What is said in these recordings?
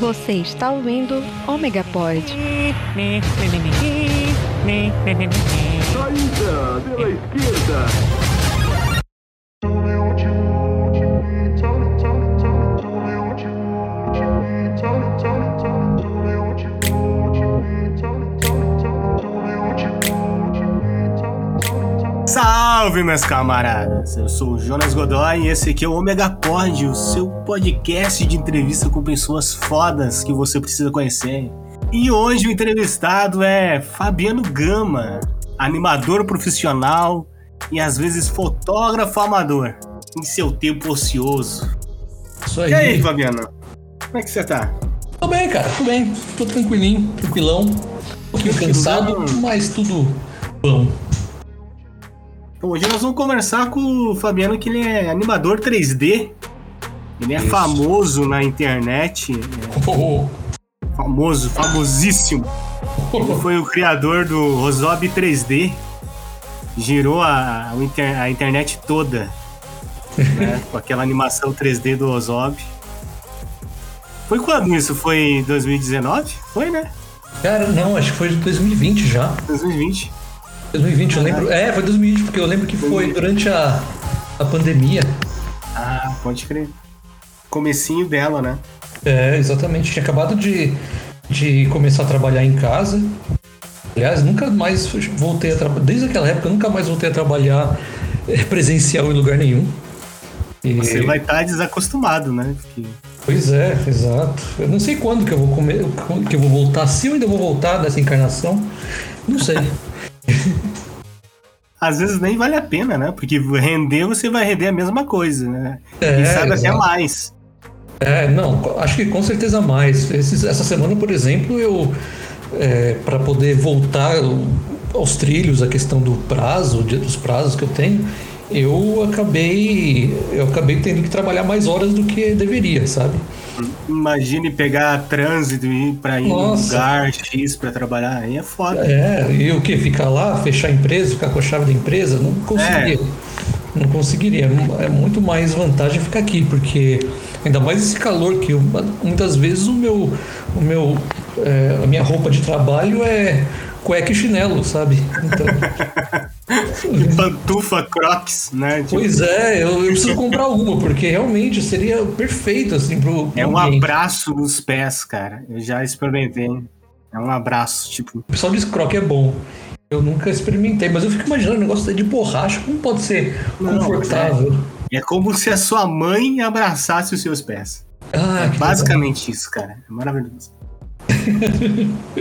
Você está ouvindo Omega Pod. Saída pela esquerda. Salve, meus camaradas! Eu sou o Jonas Godoy e esse aqui é o Omega Pod, o seu podcast de entrevista com pessoas fodas que você precisa conhecer. E hoje o entrevistado é Fabiano Gama, animador profissional e às vezes fotógrafo amador, em seu tempo ocioso. Isso aí. E aí, Fabiano? Como é que você tá? Tô bem, cara, tô bem. Tô tranquilinho, tranquilão. Um pouquinho cansado, mas tudo bom. Então, hoje nós vamos conversar com o Fabiano, que ele é animador 3D. Ele é Isso. famoso na internet, é Oh, famoso, famosíssimo. Ele foi o criador do Rosob 3D. Girou a, o inter- a internet toda. né, com aquela animação 3D do Rosob. Foi quando isso? Foi em 2019? Foi, né? Cara, não, acho que foi de 2020 já. 2020. 2020, eu lembro. É, foi 2020, porque eu lembro que foi durante a, a pandemia. Ah, pode crer. Comecinho dela, né? É, exatamente. Tinha acabado de, de começar a trabalhar em casa. Aliás, nunca mais voltei a trabalhar. Desde aquela época, eu nunca mais voltei a trabalhar eh, presencial em lugar nenhum. E- Você vai estar desacostumado, né? Porque Pois é, exato. Eu não sei quando que eu vou comer, que eu vou voltar, se eu ainda vou voltar dessa encarnação. Não sei. às vezes nem vale a pena, né? Porque render, você vai render a mesma coisa, né? É, e sabe até exato. mais. É, não, acho que com certeza mais. Esses- essa semana, por exemplo, eu para poder voltar aos trilhos, a questão do prazo, dos prazos que eu tenho, eu acabei eu acabei tendo que trabalhar mais horas do que deveria, sabe? Imagine pegar trânsito e ir pra ir num Nossa. lugar X pra trabalhar. Aí é foda. É, e o que? Ficar lá, fechar a empresa, ficar com a chave da empresa? Não conseguiria. Não conseguiria. É muito mais vantagem ficar aqui, porque ainda mais esse calor que eu- muitas vezes o meu, o meu, é, a minha roupa de trabalho é cueca e chinelo, sabe? Então, Pantufa Crocs, né? Tipo, pois é, eu, eu preciso comprar uma, porque realmente seria perfeito assim pro, pro é um ambiente. abraço nos pés, cara. Eu já experimentei. É um abraço, tipo. O pessoal diz que croque é bom. Eu nunca experimentei, mas eu fico imaginando o negócio de borracha, como pode ser Não, confortável? É como se a sua mãe abraçasse os seus pés. Ah, É basicamente isso, cara. É maravilhoso.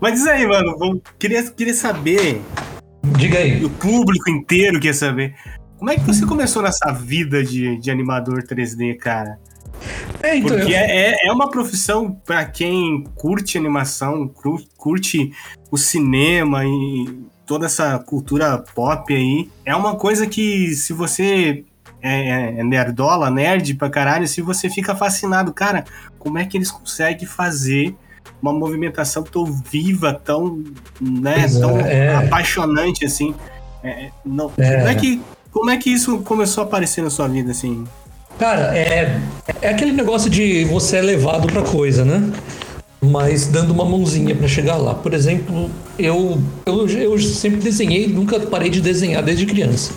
Mas diz aí, mano. Queria, queria saber, legal. Diga aí. o público inteiro quer saber. Como é que você começou nessa vida de, de animador 3D, cara? É, então, Porque eu- é, é uma profissão pra quem curte animação, curte o cinema e toda essa cultura pop aí. É uma coisa que se você é, é nerdola, nerd pra caralho, se você fica fascinado, cara, como é que eles conseguem fazer uma movimentação tão viva, tão, né, Pois é, tão é. apaixonante assim? É, não, É. Como, é que, como é que isso começou a aparecer na sua vida, assim? Cara, é, é aquele negócio de você é levado pra coisa, né? Mas dando uma mãozinha pra chegar lá. Por exemplo, eu, eu, eu sempre desenhei, nunca parei de desenhar desde criança.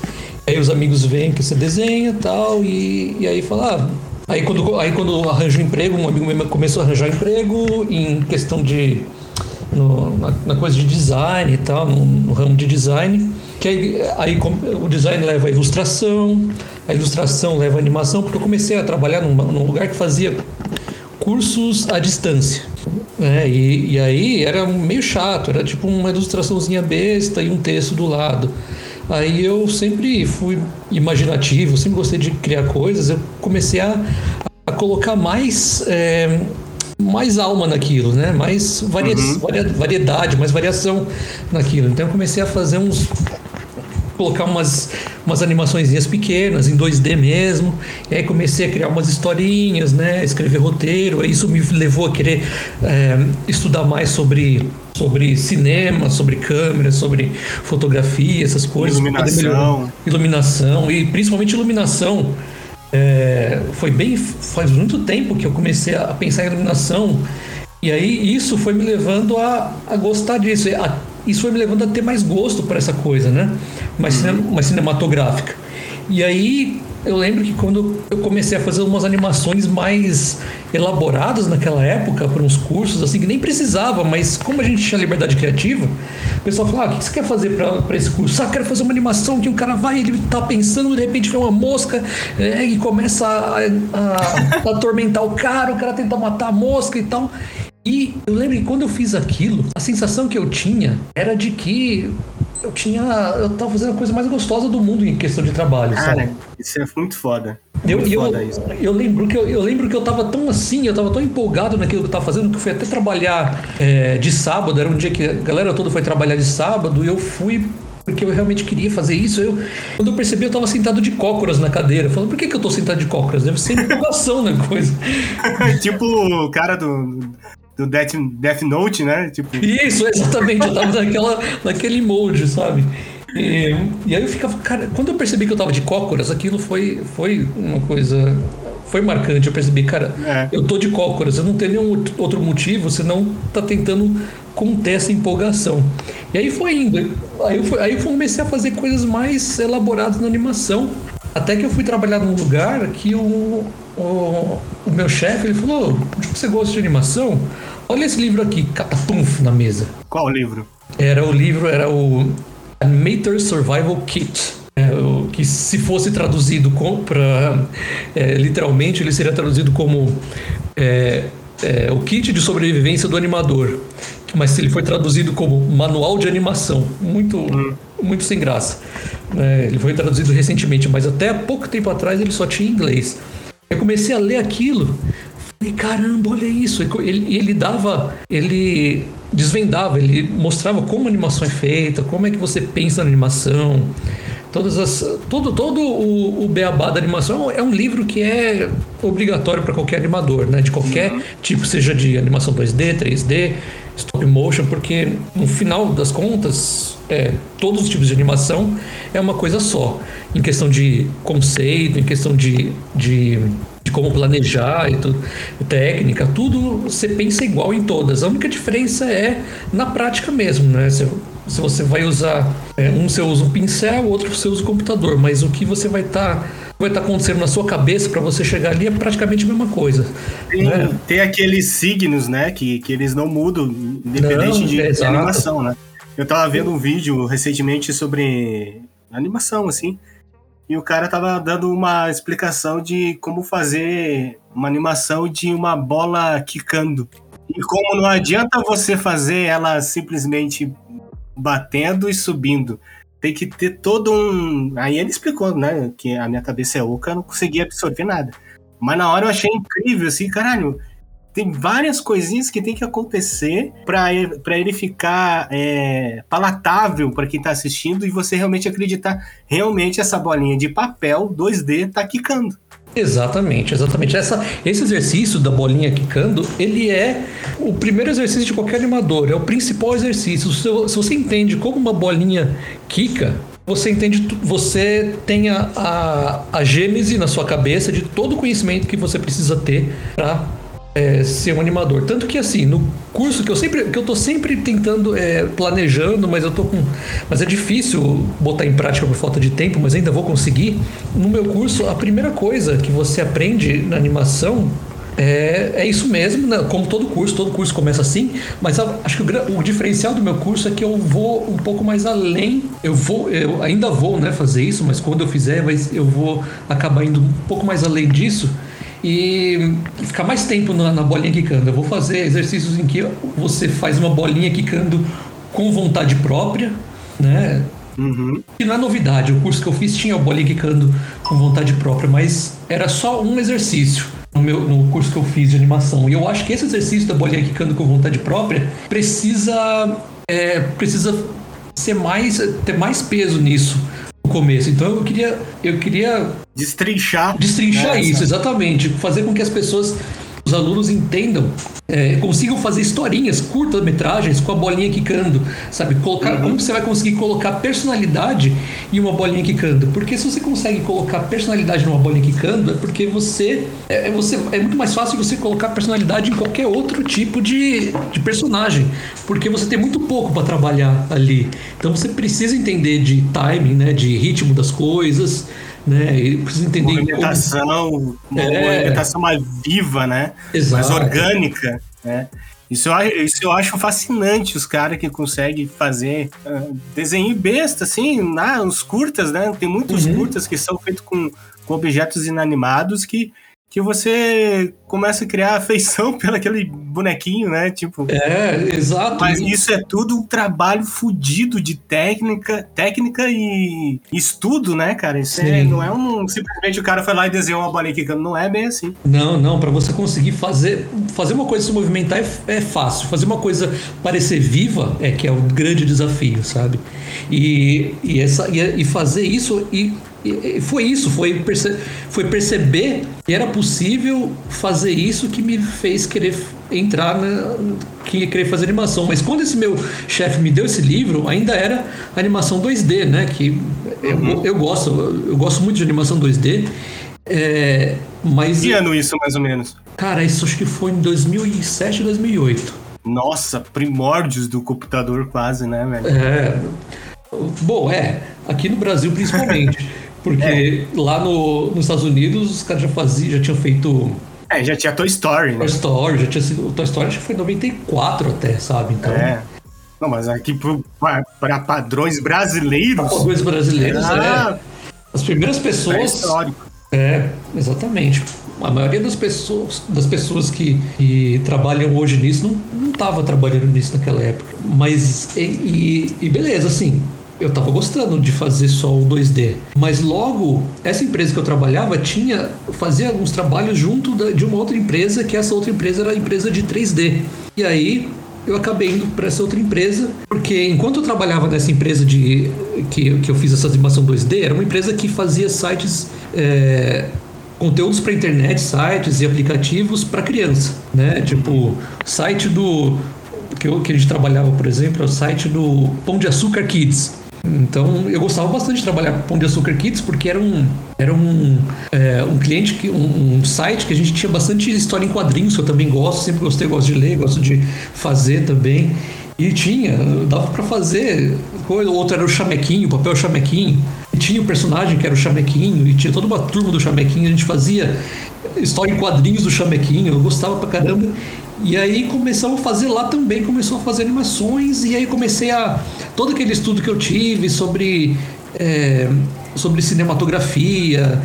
Aí os amigos veem que você desenha e tal, e, e aí fala. ah, Aí quando, aí quando arranjo emprego, um amigo meu começou a arranjar emprego em questão de. no- na, na coisa de design e tal, no, no ramo de design. Que aí, aí o design leva a ilustração, a ilustração leva a animação, porque eu comecei a trabalhar numa- num lugar que fazia cursos à distância. né? e, e aí era meio chato, era tipo uma ilustraçãozinha besta e um texto do lado. Aí eu sempre fui imaginativo, sempre gostei de criar coisas, eu comecei a, a colocar mais, é, mais alma naquilo, né? mais varia, varia- variedade, mais variação naquilo. Então eu comecei a fazer uns colocar umas, umas animaçõezinhas pequenas, em 2D mesmo. E aí comecei a criar umas historinhas, né? Escrever roteiro. Aí Isso me levou a querer é, estudar mais sobre, sobre cinema, sobre câmera, sobre fotografia, essas coisas. Iluminação. Iluminação. E principalmente iluminação. É, foi bem. Faz muito tempo que eu comecei a pensar em iluminação. E aí isso foi me levando a, a gostar disso. A, isso foi me levando a ter mais gosto por essa coisa, né? Mais, cine, mais cinematográfica. E aí eu lembro que quando eu comecei a fazer umas animações mais elaboradas naquela época, por uns cursos, assim, que nem precisava, mas como a gente tinha liberdade criativa, o pessoal falava: ah, o que você quer fazer para esse curso? Ah, quero fazer uma animação que um cara vai, ele tá pensando, de repente vê uma mosca é, e começa a, a, a atormentar o cara, o cara tenta matar a mosca e tal. E eu lembro que quando eu fiz aquilo, a sensação que eu tinha era de que eu tinha. Eu tava fazendo a coisa mais gostosa do mundo em questão de trabalho, Cara, sabe? Isso é muito foda. Eu, muito eu, foda isso. eu, lembro que eu, eu, lembro que eu tava tão assim, eu tava tão empolgado naquilo que eu tava fazendo, que eu fui até trabalhar é, de sábado, era um dia que a galera toda foi trabalhar de sábado, e eu fui porque eu realmente queria fazer isso. Eu, quando eu percebi, eu estava sentado de cócoras na cadeira. Falando, por que, que eu estou sentado de cócoras? Deve ser empolgação na coisa. tipo o cara do, do Death, Death Note, né? Tipo... Isso, exatamente. Eu tava naquela, naquele molde, sabe? E, e, aí eu ficava, cara, quando eu percebi que eu tava de cócoras, aquilo foi, foi uma coisa. Foi marcante. Eu percebi, cara, é. eu tô de cócoras, eu não tenho nenhum outro motivo, senão tá tentando conter essa empolgação. E aí foi indo. Aí eu, fui, aí eu comecei a fazer coisas mais elaboradas na animação. Até que eu fui trabalhar num lugar que o, o, o meu chefe ele falou: Você gosta de animação? Olha esse livro aqui, catapumf na mesa. Qual livro? Era o livro, era o Animator Survival Kit. É, o, que se fosse traduzido para é, literalmente ele seria traduzido como é, é, o kit de sobrevivência do animador mas ele foi traduzido como manual de animação muito hum. muito sem graça é, ele foi traduzido recentemente mas até pouco tempo atrás ele só tinha inglês eu comecei a ler aquilo. Falei, caramba, olha isso. Ele, ele dava, ele desvendava, ele mostrava como a animação é feita, como é que você pensa na animação. Todas as, todo todo o, o beabá da animação é um livro que é obrigatório para qualquer animador, né? De qualquer uhum. tipo, seja de animação 2D, 3D, stop motion, porque no final das contas, é, todos os tipos de animação é uma coisa só. Em questão de conceito, em questão de, de, de como planejar e tudo, técnica, tudo você pensa igual em todas. A única diferença é na prática mesmo, né? Se, se você vai usar, é, um você usa um pincel, o outro você usa o computador, mas o que você vai estar. Tá vai estar tá acontecendo na sua cabeça para você chegar ali é praticamente a mesma coisa. Tem, né? tem aqueles signos, né, que, que eles não mudam, independente não, de, é de animação, né? Eu tava vendo um vídeo recentemente sobre animação, assim, e o cara tava dando uma explicação de como fazer uma animação de uma bola quicando. E como não adianta você fazer ela simplesmente batendo e subindo. Tem que ter todo um. Aí ele explicou, né? Que a minha cabeça é oca, eu não conseguia absorver nada. Mas na hora eu achei incrível, assim, caralho tem várias coisinhas que tem que acontecer para ele ficar é, palatável para quem está assistindo e você realmente acreditar realmente essa bolinha de papel 2D tá quicando. Exatamente, exatamente. Essa, esse exercício da bolinha quicando, ele é o primeiro exercício de qualquer animador, é o principal exercício. Se, se você entende como uma bolinha quica, você entende, você tem a, a, a gênese na sua cabeça de todo o conhecimento que você precisa ter para é, ser um animador. Tanto que assim, no curso que eu sempre, que eu tô sempre tentando, é, planejando, mas eu tô com. Mas é difícil botar em prática por falta de tempo, mas ainda vou conseguir. No meu curso, a primeira coisa que você aprende na animação é, é isso mesmo, né? como todo curso, todo curso começa assim, mas a, acho que o, o, diferencial do meu curso é que eu vou um pouco mais além. Eu vou, eu ainda vou né, fazer isso, mas quando eu fizer, eu vou acabar indo um pouco mais além disso e ficar mais tempo na, na bolinha quicando. Eu vou fazer exercícios em que você faz uma bolinha quicando com vontade própria, né? Uhum. E não é novidade, o curso que eu fiz tinha a bolinha quicando com vontade própria, mas era só um exercício no, meu, no curso que eu fiz de animação. E eu acho que esse exercício da bolinha quicando com vontade própria precisa, é, precisa ser mais, ter mais peso nisso começo. Então eu queria, eu queria destrinchar, destrinchar né, isso, exatamente, fazer com que as pessoas, os os alunos entendam, é, consigam fazer historinhas, curtas-metragens com a bolinha quicando, sabe? Colocar, Como você vai conseguir colocar personalidade em uma bolinha quicando? Porque se você consegue colocar personalidade numa bolinha quicando, é porque você é, é você, é muito mais fácil você colocar personalidade em qualquer outro tipo de, de personagem, porque você tem muito pouco para trabalhar ali. Então você precisa entender de timing, né? De ritmo das coisas né? E precisa entender movimentação, como... uma é... mais viva, né? Exato. Mais orgânica, né? Isso eu, isso eu acho fascinante, os caras que conseguem fazer uh, desenho besta, assim, né? os curtas, né? Tem muitos uhum. curtas que são feitos com, com objetos inanimados que que você começa a criar afeição pelo aquele bonequinho, né? Tipo. É, exato. Mas isso é tudo um trabalho fudido de técnica, técnica e estudo, né, cara? Isso é, não é um simplesmente o cara foi lá e desenhou uma bolinha quicando, não é bem assim. Não, não, para você conseguir fazer fazer uma coisa se movimentar é, é, fácil, fazer uma coisa parecer viva é que é o grande desafio, sabe? E, e essa e, e fazer isso e e foi isso, foi, perce foi perceber que era possível fazer isso que me fez querer entrar na. que querer fazer animação. Mas quando esse meu chefe me deu esse livro, ainda era animação 2D, né? Que eu, uhum. eu gosto, eu gosto muito de animação 2D. É, mas. Que ano isso, mais ou menos? Cara, isso acho que foi em 2007, 2008. Nossa, primórdios do computador quase, né, velho? É. Bom, é. Aqui no Brasil, principalmente. Porque é. lá no, nos Estados Unidos os caras já faziam, já tinham feito. É, já tinha Toy Story, né? Toy Story, já tinha sido. Toy Story acho que foi em 94 até, sabe? Então. É. Não, mas aqui para padrões brasileiros. Pra padrões brasileiros, ah, é. As primeiras pessoas. É histórico. É, exatamente. A maioria das pessoas, das pessoas que, que trabalham hoje nisso não estava trabalhando nisso naquela época. Mas, e, e, e beleza, assim, eu estava gostando de fazer só o 2D. Mas logo, essa empresa que eu trabalhava tinha fazia alguns trabalhos junto da, de uma outra empresa, que essa outra empresa era a empresa de 3D. E aí eu acabei indo para essa outra empresa, porque enquanto eu trabalhava nessa empresa de que, que eu fiz essa animação 2D, era uma empresa que fazia sites. É, conteúdos para internet, sites e aplicativos para criança, né? Tipo, site do que, que a gente trabalhava, por exemplo, é o site do Pão de Açúcar Kids. Então eu gostava bastante de trabalhar com Pão de Açúcar Kids porque era um, era um, é, um cliente, que, um, um, site que a gente tinha bastante história em quadrinhos, que eu também gosto, sempre gostei, gosto de ler, gosto de fazer também. E tinha, dava para fazer coisa, outro era o chamequinho, o papel chamequinho. Tinha o personagem que era o chamequinho, e tinha toda uma turma do chamequinho, a gente fazia história em quadrinhos do chamequinho, eu gostava pra caramba. E aí começamos a fazer lá também, começou a fazer animações, e aí comecei a. Todo aquele estudo que eu tive sobre, é, sobre cinematografia,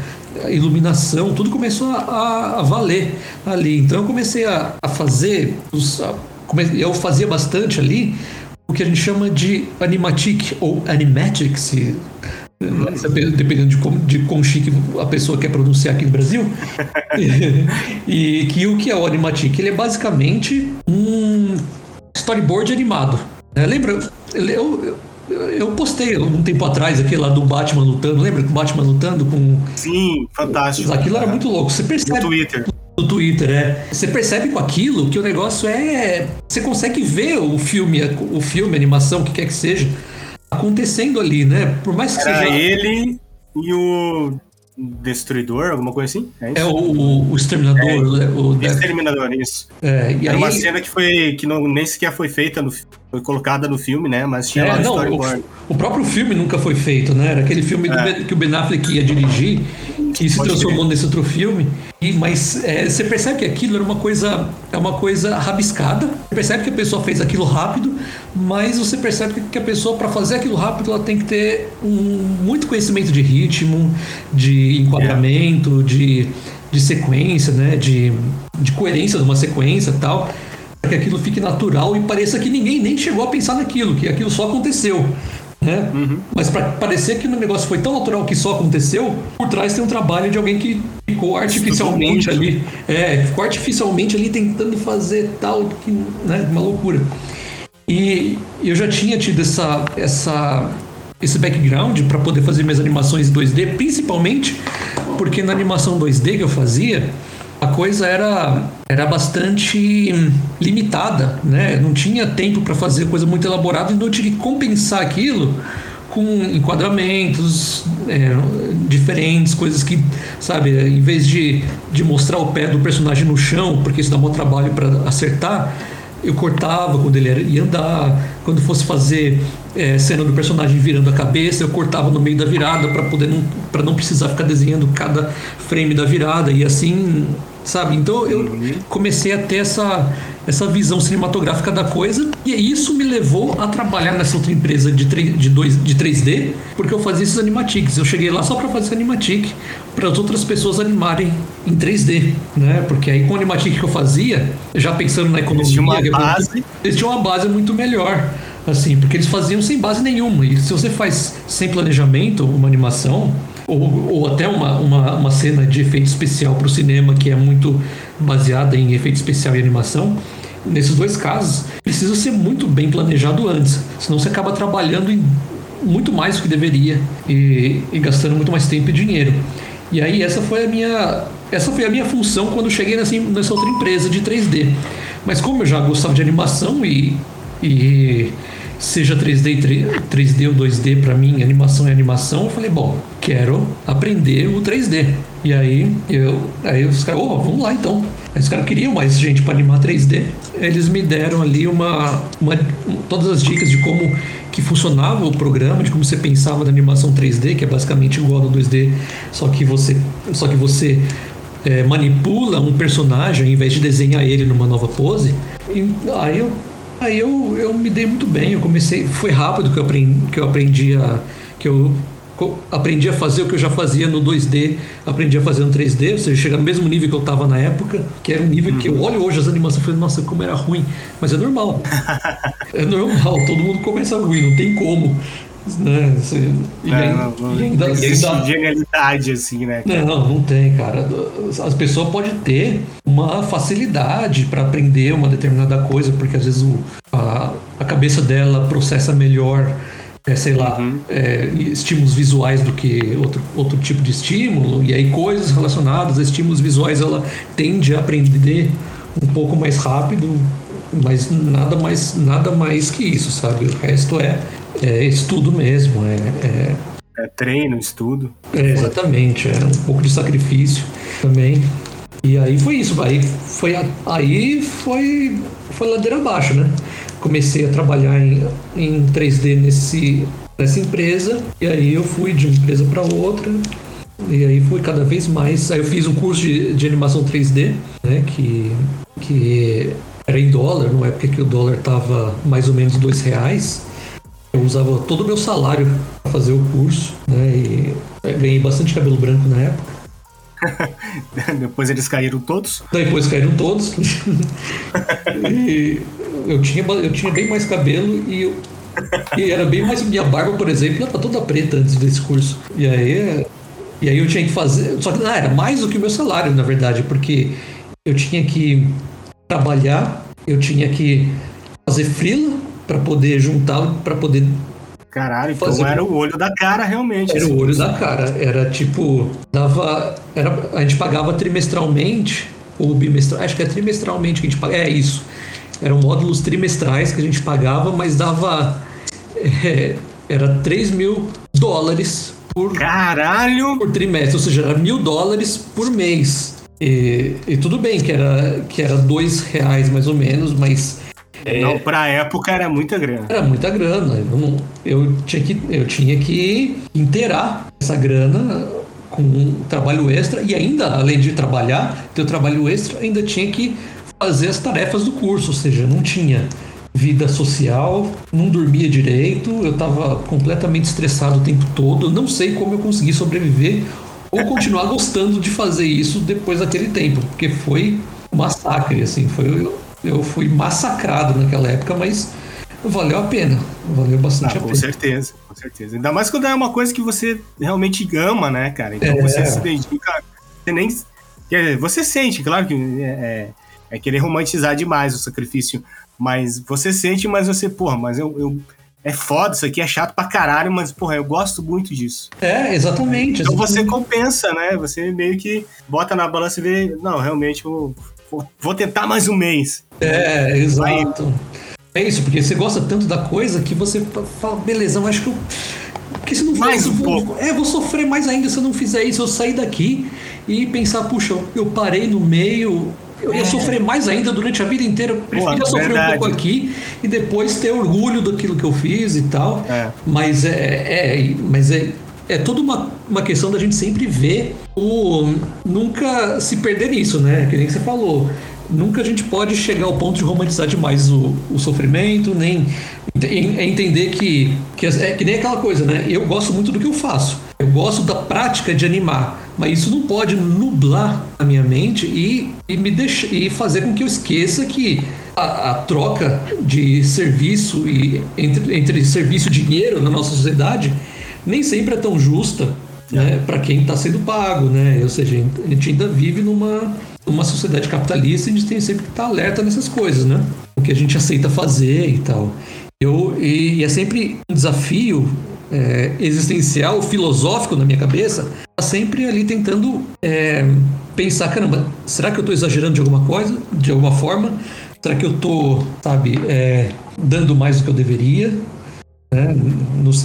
iluminação, tudo começou a, a, valer ali. Então eu comecei a, a fazer. Os, a, eu fazia bastante ali o que a gente chama de animatic ou animatic, se dependendo de como, de como chique a pessoa quer pronunciar aqui no Brasil. e, que o que é o Animatic? Ele é basicamente um storyboard animado. É, lembra? Eu, eu, eu, postei um tempo atrás aquele lá do Batman lutando. Lembra do Batman lutando com. Sim, fantástico. Aquilo era muito louco. Você percebe. No Twitter. No Twitter, é. Você percebe com aquilo que o negócio é. Você consegue ver o filme, o filme, a animação, o que quer que seja acontecendo ali, né? Por mais que Era seja. ele e o Destruidor, alguma coisa assim? É, é o, o, Exterminador. É, né? o Exterminador, isso. É, e Era aí... uma cena que, foi, que não, nem sequer foi feita, no, foi colocada no filme, né? Mas tinha é, lá no storyboard. O, o, próprio filme nunca foi feito, né? Era aquele filme é. que o Ben Affleck ia dirigir, que se transformou nesse outro filme. E, mas é, você percebe que aquilo era uma coisa, é uma coisa rabiscada. Você percebe que a pessoa fez aquilo rápido, mas você percebe que a pessoa, para fazer aquilo rápido, ela tem que ter um, muito conhecimento de ritmo, de enquadramento, de, de sequência, né? De, de coerência de uma sequência e tal. Para que aquilo fique natural e pareça que ninguém nem chegou a pensar naquilo, que aquilo só aconteceu né? Uhum. Mas para parecer que o negócio foi tão natural que só aconteceu, por trás tem um trabalho de alguém que ficou artificialmente ali, é, ficou artificialmente ali tentando fazer tal, que, né, uma loucura. E eu já tinha tido essa, essa esse background para poder fazer minhas animações 2D, principalmente porque na animação 2D que eu fazia, a, coisa era, era bastante limitada, né? Não tinha tempo para fazer coisa muito elaborada, então eu tinha que compensar aquilo com enquadramentos é, diferentes, coisas que, sabe, em vez de, de mostrar o pé do personagem no chão, porque isso dá muito trabalho para acertar, eu cortava quando ele ia andar, quando fosse fazer é, cena do personagem virando a cabeça, eu cortava no meio da virada para poder para não precisar ficar desenhando cada frame da virada e assim sabe? Então eu comecei a ter essa, essa visão cinematográfica da coisa e isso me levou a trabalhar nessa outra empresa de, 3, de, 2, de 3D, porque eu fazia esses animatics. Eu cheguei lá só para fazer animatic para as outras pessoas animarem em 3D, né? Porque aí com o animatic que eu fazia, já pensando na economia, eles tinham uma base, eles tinham uma base muito melhor. Assim, porque eles faziam sem base nenhuma. E se você faz sem planejamento uma animação, ou, ou até uma, uma, uma cena de efeito especial para o cinema que é muito baseada em efeito especial e animação, nesses dois casos, precisa ser muito bem planejado antes, senão você acaba trabalhando em muito mais do que deveria e, e, gastando muito mais tempo e dinheiro. E aí essa foi a minha essa foi a minha função quando cheguei nessa, nessa outra empresa de 3D. Mas como eu já gostava de animação e, e seja 3D, 3D ou 2D para mim, animação é animação, eu falei, bom, quero aprender o 3D. E aí eu, aí os caras, oh, vamos lá então. Aí os caras queriam mais gente para animar 3D. Eles me deram ali uma, uma, todas as dicas de como que funcionava o programa, de como você pensava da animação 3D, que é basicamente igual ao 2D, só que você, só que você é, manipula um personagem ao invés de desenhar ele numa nova pose. E aí eu Aí eu, eu me dei muito bem, eu comecei, foi rápido que eu aprendi, que eu aprendi a, que eu aprendi a fazer o que eu já fazia no 2D, aprendi a fazer no 3D, ou seja, chegar no mesmo nível que eu estava na época, que era um nível que eu uhum. olho hoje as animações e falei, nossa, como era ruim, mas é normal. é normal, todo mundo começa ruim, não tem como. Né? E, não, não, e ainda, ainda... genialidade, assim, né? Cara? Não, não tem, cara. As pessoas podem ter uma facilidade para aprender uma determinada coisa, porque às vezes o, a, a cabeça dela processa melhor é, sei lá, uhum. é, estímulos visuais do que outro, outro tipo de estímulo, e aí coisas relacionadas a estímulos visuais ela tende a aprender um pouco mais rápido, mas nada mais, nada mais que isso, sabe? O resto é é estudo mesmo, é, é... É treino, estudo. É, exatamente, é um pouco de sacrifício também. E aí foi isso, aí foi, aí foi, foi ladeira abaixo, né? Comecei a trabalhar em, em 3D nesse, nessa empresa, e aí eu fui de uma empresa para outra, e aí fui cada vez mais. Aí eu fiz um curso de, de animação 3D, né? Que, que era em dólar, numa época que o dólar tava mais ou menos dois reais. Eu usava todo o meu salário para fazer o curso, né? E ganhei bastante cabelo branco na época. Depois eles caíram todos? Depois caíram todos. e eu tinha, eu tinha bem mais cabelo e, eu, e era bem mais. Minha barba, por exemplo, era toda preta antes desse curso. E aí, e aí eu tinha que fazer. Só que ah, era mais do que o meu salário, na verdade, porque eu tinha que trabalhar, eu tinha que fazer frila para poder juntar, para poder. Caralho, então fazer... então era o olho da cara realmente. Era assim. o olho da cara. Era tipo. Dava. Era, a gente pagava trimestralmente, ou bimestral. Acho que é trimestralmente que a gente pagava. É isso. Eram módulos trimestrais que a gente pagava, mas dava. É, era 3 mil dólares por. Caralho! Por trimestre, ou seja, era mil dólares por mês. E, e, tudo bem que era, que era dois reais mais ou menos, mas é, não, pra época era muita grana. Era muita grana. Eu, eu, tinha, que, eu tinha que inteirar essa grana com um trabalho extra e ainda, além de trabalhar, ter o trabalho extra, ainda tinha que fazer as tarefas do curso, ou seja, não tinha vida social, não dormia direito, eu estava completamente estressado o tempo todo, não sei como eu consegui sobreviver ou continuar gostando de fazer isso depois daquele tempo, porque foi um massacre, assim, foi eu fui massacrado naquela época, mas valeu a pena. Valeu bastante ah, a com pena. Com certeza, com certeza. Ainda mais quando é uma coisa que você realmente ama, né, cara? Então é. você se dedica. Você nem. Você sente, claro que é, é, é, querer romantizar demais o sacrifício. Mas você sente, mas você, porra, mas eu, eu é foda, isso aqui é chato pra caralho, mas, porra, eu gosto muito disso. É, exatamente. Então você exatamente. compensa, né? Você meio que bota na balança e vê, não, realmente eu vou, tentar mais um mês. É, exato. É isso, porque você gosta tanto da coisa que você fala, beleza, eu acho que eu. Porque se não Mais isso, um vou- pouco. É, vou sofrer mais ainda se eu não fizer isso. Eu sair daqui e pensar, puxa, eu parei no meio. Eu ia sofrer mais ainda durante a vida inteira. Eu preferia sofrer um verdade. pouco aqui e depois ter orgulho daquilo que eu fiz e tal. É. Mas é, é, mas é, é toda uma, uma questão da gente sempre ver o. Nunca se perder nisso, né? Que nem você falou. Nunca a gente pode chegar ao ponto de romantizar demais o, o sofrimento, nem é entender que, que é que nem aquela coisa, né? Eu gosto muito do que eu faço. Eu gosto da prática de animar, mas isso não pode nublar a minha mente e, e me deixar e fazer com que eu esqueça que a, a troca de serviço e entre, entre serviço e dinheiro na nossa sociedade nem sempre é tão justa né, para quem está sendo pago, né? Ou seja, a gente ainda vive numa, numa sociedade capitalista e a gente tem sempre que estar alerta nessas coisas, né? O que a gente aceita fazer e tal. Eu, e, e é sempre um desafio é, existencial, filosófico na minha cabeça, tá sempre ali tentando é, pensar, caramba, será que eu estou exagerando de alguma coisa, de alguma forma? Será que eu estou, sabe, é, dando mais do que eu deveria? Né?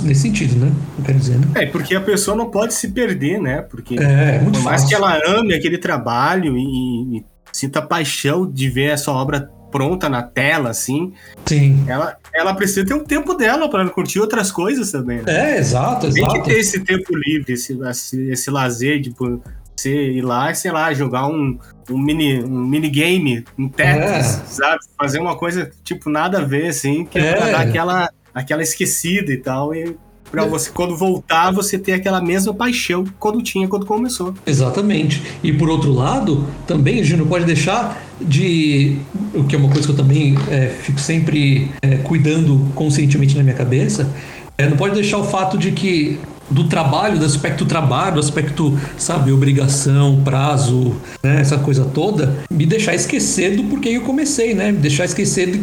Nesse sentido, né? Eu quero dizer, né? É, porque a pessoa não pode se perder, né? Porque É, muito por mais fácil. que ela ame aquele trabalho e, e sinta paixão de ver a sua obra pronta na tela, assim, Sim. ela, ela precisa ter um tempo dela para curtir outras coisas também. Né? É, exato, Tem que exato. ter esse tempo livre, esse, esse, esse lazer de pô, você ir lá e, sei lá, jogar um, um mini um minigame, um Tetris, É. sabe? Fazer uma coisa, tipo, nada a ver, assim, que é, É. pra dar aquela, aquela esquecida e tal. E pra você, quando voltar, você ter aquela mesma paixão que quando tinha quando começou. Exatamente. E por outro lado, também a gente não pode deixar de. O que é uma coisa que eu também é, fico sempre é, cuidando conscientemente na minha cabeça, é, não pode deixar o fato de que do trabalho, do aspecto trabalho, do aspecto, sabe, obrigação, prazo, né, essa coisa toda, me deixar esquecer do porquê eu comecei, né? Me deixar esquecer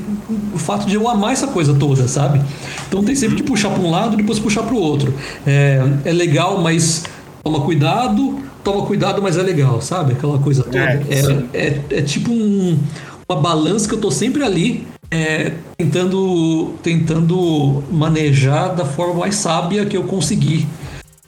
do, fato de eu amar essa coisa toda, sabe? Então tem sempre que puxar para um lado e depois puxar para o outro. É, é legal, mas toma cuidado, toma cuidado, mas é legal, sabe? Aquela coisa toda. É, É, é, é tipo um- uma balança que eu tô sempre ali é, tentando, tentando manejar da forma mais sábia que eu conseguir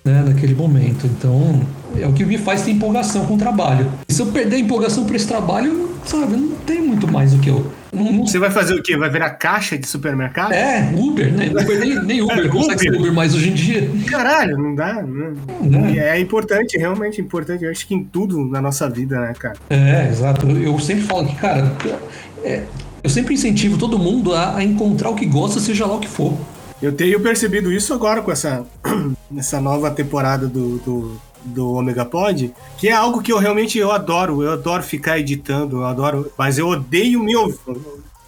né, naquele momento. Então, é o que me faz ter empolgação com o trabalho. E se eu perder a empolgação por esse trabalho, sabe, não tem muito mais do que eu. Não, não Você vai fazer o quê? Vai virar caixa de supermercado? é, Uber, né? Uber nem, nem Uber É, consegue ser Uber. Uber mais hoje em dia. Caralho, não dá. Não. Né? E É importante, realmente importante. Eu acho que em tudo na nossa vida, né, cara? É, exato. Eu, eu sempre falo que, cara, é, eu sempre incentivo todo mundo a, a encontrar o que gosta, seja lá o que for. Eu tenho percebido isso agora com essa, essa nova temporada do, do, do Omega Pod, que é algo que eu realmente eu adoro. Eu adoro ficar editando, eu adoro. Mas eu odeio me ouvir.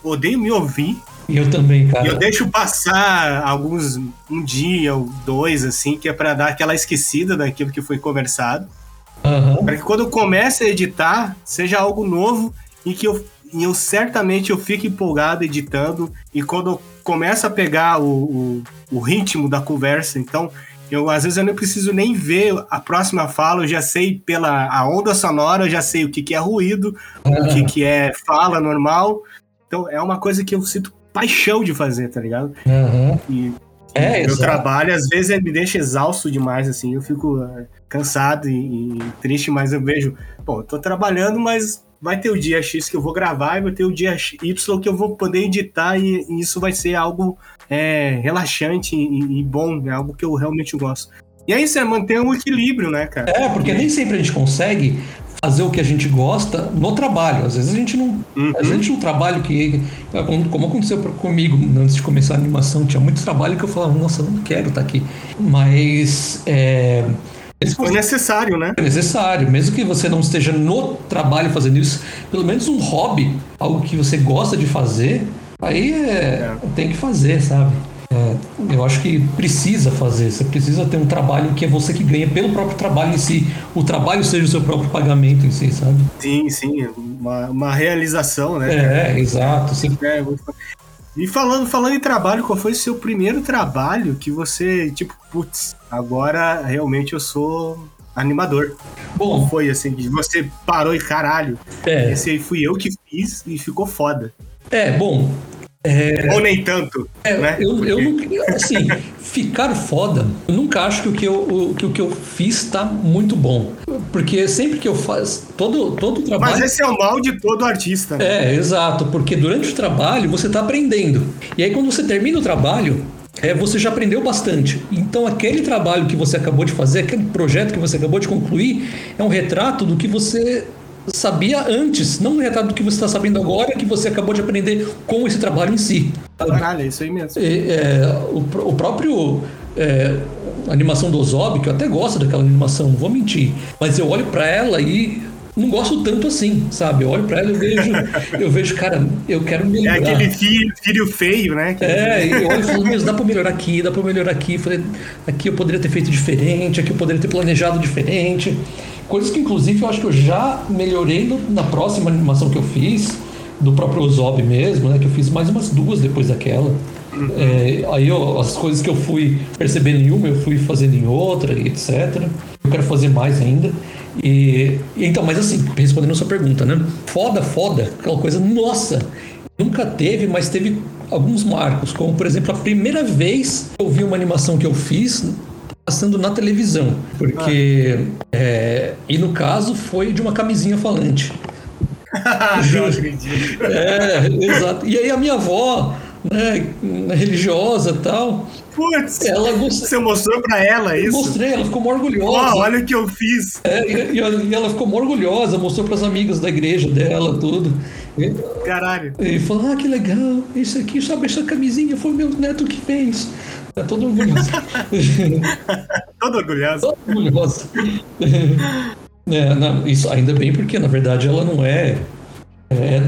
Odeio me ouvir. Eu também, cara. Eu deixo passar alguns. um dia ou dois, assim, que é pra dar aquela esquecida daquilo que foi conversado. Aham. Para que quando eu comece a editar, seja algo novo e que eu, e eu certamente eu fique empolgado editando. E quando eu começo a pegar o, o, o ritmo da conversa, então eu às vezes eu nem preciso nem ver a próxima fala, eu já sei pela a onda sonora, eu já sei o que, que é ruído, o que, que é fala normal. Então é uma coisa que eu sinto paixão de fazer, tá ligado? Aham. E É, meu exato. trabalho, às vezes, ele me deixa exausto demais, assim. Eu fico eh, cansado e, e triste, mas eu vejo, pô, eu tô trabalhando, mas vai ter o dia X que eu vou gravar e vai ter o dia Y que eu vou poder editar e, e isso vai ser algo é, relaxante e, e bom, é algo que eu realmente gosto. E é isso, é manter um equilíbrio, né, cara? É, porque nem sempre a gente consegue fazer o que a gente gosta no trabalho. Às vezes a gente não. Uhum. Às vezes a gente não trabalha que. Como aconteceu comigo antes de começar a animação, tinha muito trabalho que eu falava, nossa, eu não quero estar aqui. Mas. É, eles Foi necessário, né? é necessário, mesmo que você não esteja no trabalho fazendo isso, pelo menos um hobby, algo que você gosta de fazer, aí é, tem que fazer, sabe? É, eu acho que precisa fazer, você precisa ter um trabalho que é você que ganha pelo próprio trabalho em si, o trabalho seja o seu próprio pagamento em si, sabe? Sim, sim, uma, uma realização, né? É, exato. Você- É, E falando, falando em trabalho, qual foi o seu primeiro trabalho que você, tipo, putz, agora realmente eu sou animador? Bom, Como foi assim, que você parou e caralho. É. Esse aí fui eu que fiz e ficou foda. É, bom, é, Ou nem tanto. É, né? eu, eu não. Assim, ficar foda, eu nunca acho que o que eu, o, que o que eu fiz está muito bom. Porque sempre que eu faço. Todo, todo trabalho. Mas esse é o mal de todo artista. Né? É, exato. Porque durante o trabalho você está aprendendo. E aí quando você termina o trabalho, é, você já aprendeu bastante. Então, aquele trabalho que você acabou de fazer, aquele projeto que você acabou de concluir, é um retrato do que você sabia antes, não um retrato do que você está sabendo agora, que você acabou de aprender com esse trabalho em si. Caralho, é isso aí mesmo. É, o, o, próprio. É, animação do Ozob, que eu até gosto daquela animação, não vou mentir, mas eu olho para ela e não gosto tanto assim, sabe? Eu olho pra ela e vejo, eu vejo, cara, eu quero melhorar. É aquele filho, filho feio, né? é, eu olho e falo, meu, dá pra melhorar aqui, dá pra melhorar aqui. Falei, aqui eu poderia ter feito diferente, aqui eu poderia ter planejado diferente. Coisas que, inclusive, eu acho que eu já melhorei na próxima animação que eu fiz, do próprio Zob mesmo, né? Que eu fiz mais umas duas depois daquela. É, aí eu, as coisas que eu fui percebendo em uma, eu fui fazendo em outra, etc. Eu quero fazer mais ainda. E, então, mas assim, respondendo a sua pergunta, né? Foda, foda, aquela coisa, nossa, nunca teve, mas teve alguns marcos, como por exemplo, a primeira vez que eu vi uma animação que eu fiz passando na televisão, porque ah. é, e no caso foi de uma camisinha falante. Não acredito. é, exato. E aí a minha avó, né, religiosa tal. Putz, ela gost... você mostrou pra ela isso? Mostrei, ela ficou muito orgulhosa. Oh, olha o que eu fiz. É, e, e, ela ficou muito orgulhosa, mostrou pras amigas da igreja dela, tudo. Caralho. E falou: Ah, que legal, isso aqui, sabe, essa camisinha foi meu neto que fez. É todo orgulhoso. todo orgulhoso. Todo orgulhoso. É, não, isso ainda bem porque na verdade ela não é, é,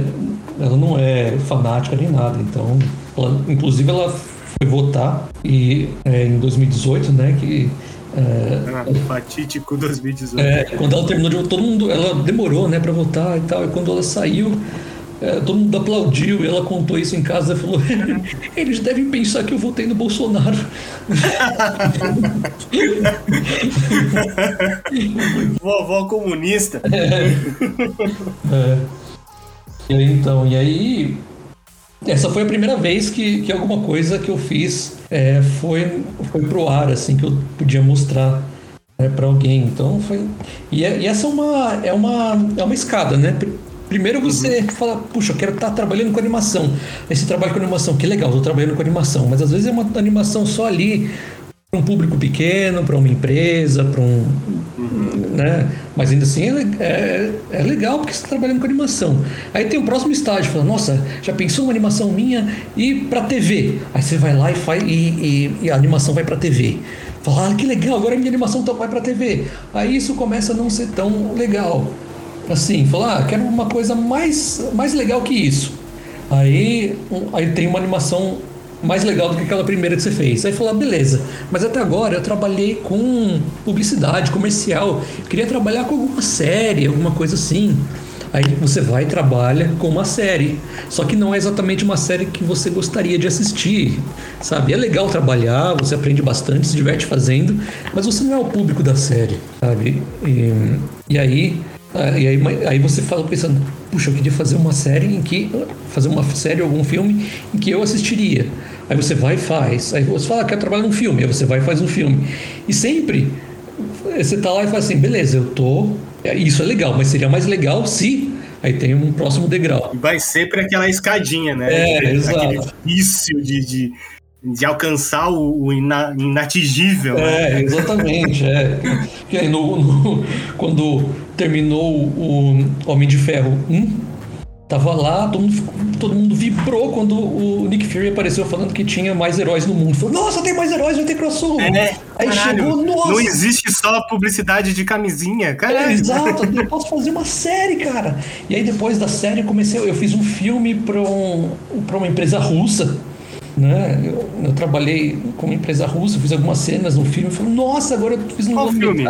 ela não é fanática nem nada. Então, ela, inclusive ela foi votar e é, em 2018, né, que é, fatídico 2018. É, quando ela terminou de todo mundo, ela demorou, né, para votar e tal. E quando ela saiu, é, todo mundo aplaudiu e ela contou isso em casa e falou: eles devem pensar que eu votei no Bolsonaro. Vovó comunista. É. é. E aí, então, e aí. Essa foi a primeira vez que, que alguma coisa que eu fiz é, foi, foi pro ar, assim, que eu podia mostrar né, para alguém. Então foi. E, é, e, essa é uma, é, uma, é uma escada, né? Primeiro você uhum. fala, puxa, eu quero estar tá trabalhando com animação. Aí você trabalha com animação, que legal, estou trabalhando com animação. Mas às vezes é uma animação só ali para um público pequeno, para uma empresa, para um. Uhum. Né? Mas ainda assim é, é, é, legal porque você está trabalhando com animação. Aí tem o próximo estágio, fala, nossa, já pensou uma animação minha e para TV? Aí você vai lá e faz e, e, e a animação vai para TV. Fala, ah, que legal, agora a minha animação tá, vai para TV. Aí isso começa a não ser tão legal assim, falar, ah, quero uma coisa mais, mais legal que isso. Aí, um, aí tem uma animação mais legal do que aquela primeira que você fez. Aí falou, ah, beleza, mas até agora eu trabalhei com publicidade, comercial, queria trabalhar com alguma série, alguma coisa assim. Aí você vai e trabalha com uma série. Só que não é exatamente uma série que você gostaria de assistir, sabe? É legal trabalhar, você aprende bastante, se diverte fazendo, mas você não é o público da série, sabe? E, e aí e aí, aí você fala pensando, puxa, eu queria fazer uma série em que. fazer uma série ou algum filme em que eu assistiria. Aí você vai e faz. Aí você fala, ah, quer trabalhar num filme. Aí você vai e faz um filme. E sempre você tá lá e fala assim, beleza, eu tô. Isso é legal, mas seria mais legal se. Aí tem um próximo degrau. Vai sempre aquela escadinha, né? É, Aquele exato. vício de, de de alcançar o, ina, inatingível. É, né? exatamente. É. Que aí no, no, quando terminou o Homem de Ferro 1, tava lá, todo mundo, todo mundo vibrou quando o Nick Fury apareceu falando que tinha mais heróis no mundo. Falou, nossa, tem mais heróis, vai ter crossover. É, aí caralho, chegou, nossa. Não existe só publicidade de camisinha, cara. É, exato, eu posso fazer uma série, cara. E aí depois da série comecei, eu fiz um filme para um, pra uma empresa russa né? Eu, eu, trabalhei com uma empresa russa, fiz algumas cenas no filme, falei, nossa, agora eu fiz um Qual filme?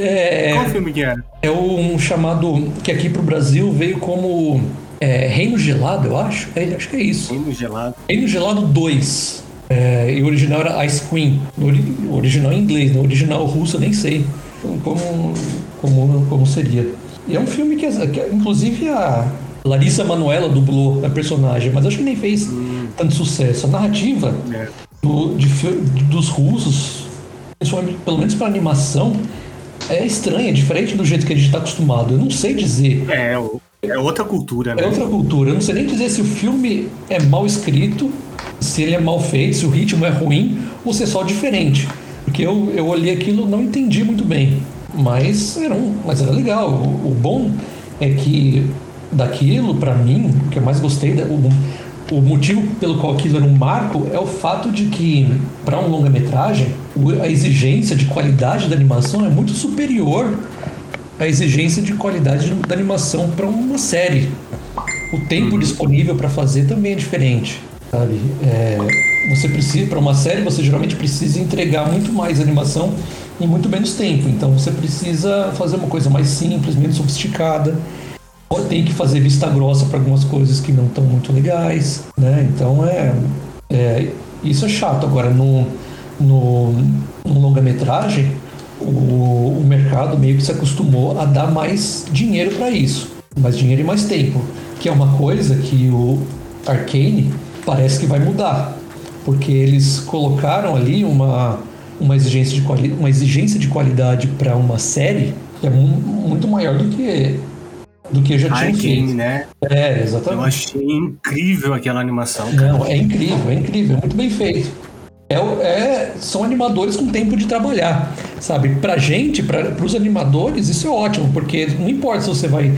É, Qual filme que era? É um chamado que aqui pro Brasil veio como é, Reino Gelado, eu acho. É, acho que é isso. Reino Gelado. Reino Gelado 2. É, e o original era Ice Queen. O original em inglês, no original russo eu nem sei como, como, como seria. E é um filme que, que inclusive a Larissa Manoela dublou a personagem, mas acho que nem fez hum. tanto sucesso. A narrativa é. do, de, dos russos, pelo menos para animação, é estranha, é diferente do jeito que a gente está acostumado. Eu não sei dizer. É, é outra cultura, né? É outra cultura. Eu não sei nem dizer se o filme é mal escrito, se ele é mal feito, se o ritmo é ruim, ou se é só diferente. Porque eu, eu olhei aquilo não entendi muito bem. Mas era, um, mas era legal. O, o bom é que daquilo, para mim, o que eu mais gostei, o, o motivo pelo qual aquilo era um marco é o fato de que, para um longa-metragem, a exigência de qualidade da animação é muito superior à exigência de qualidade da animação para uma série. O tempo uhum. disponível para fazer também é diferente, sabe? É, você precisa, para uma série, você geralmente precisa entregar muito mais animação em muito menos tempo. Então você precisa fazer uma coisa mais simples, menos sofisticada tem que fazer vista grossa para algumas coisas que não estão muito legais, né? Então é, é, isso é chato. Agora no, no, no longa-metragem o, o mercado meio que se acostumou a dar mais dinheiro para isso, mais dinheiro e mais tempo, que é uma coisa que o Arcane parece que vai mudar, porque eles colocaram ali uma uma exigência de, quali uma exigência de qualidade para uma série que é muito maior do que do que eu já tinha feito. né? É, exatamente. Eu achei incrível aquela animação. Cara. Não, é incrível, é incrível, é muito bem feito. É, é, são animadores com tempo de trabalhar, sabe? Pra gente, para os animadores, isso é ótimo, porque não importa se você vai,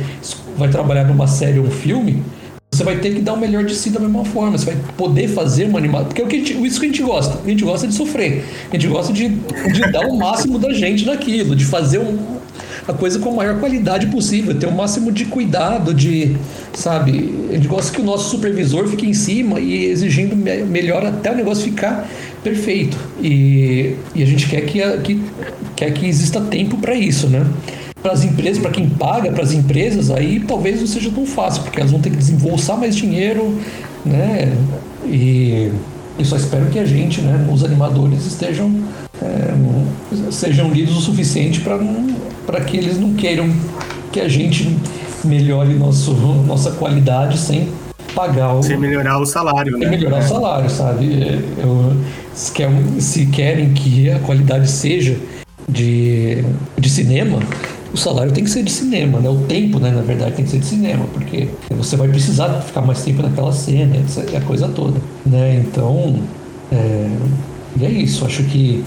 vai trabalhar numa série ou um filme, você vai ter que dar o melhor de si da mesma forma. Você vai poder fazer uma animação. Porque é o que gente, isso que a gente gosta. A gente gosta de sofrer. A gente gosta de, de dar o máximo da gente naquilo, de fazer um, a coisa com a maior qualidade possível, ter o máximo de cuidado, de, sabe, a gente gosta que o nosso supervisor fique em cima e exigindo melhor até o negócio ficar perfeito. E, e a gente quer que, que, quer que exista tempo para isso, né? Para as empresas, para quem paga, para as empresas, aí talvez não seja tão fácil, porque elas vão ter que desembolsar mais dinheiro, né? E eu só espero que a gente, né, os animadores, estejam é, sejam lidos o suficiente para que eles não queiram que a gente melhore nosso, nossa qualidade sem pagar o. Sem melhorar o salário, né? Sem melhorar é. o salário, sabe? Eu, se, quer, se querem que a qualidade seja de, de cinema, o salário tem que ser de cinema, né? O tempo, né, na verdade, tem que ser de cinema, porque você vai precisar ficar mais tempo naquela cena, essa, a coisa toda, né? Então, é, e é isso. Acho que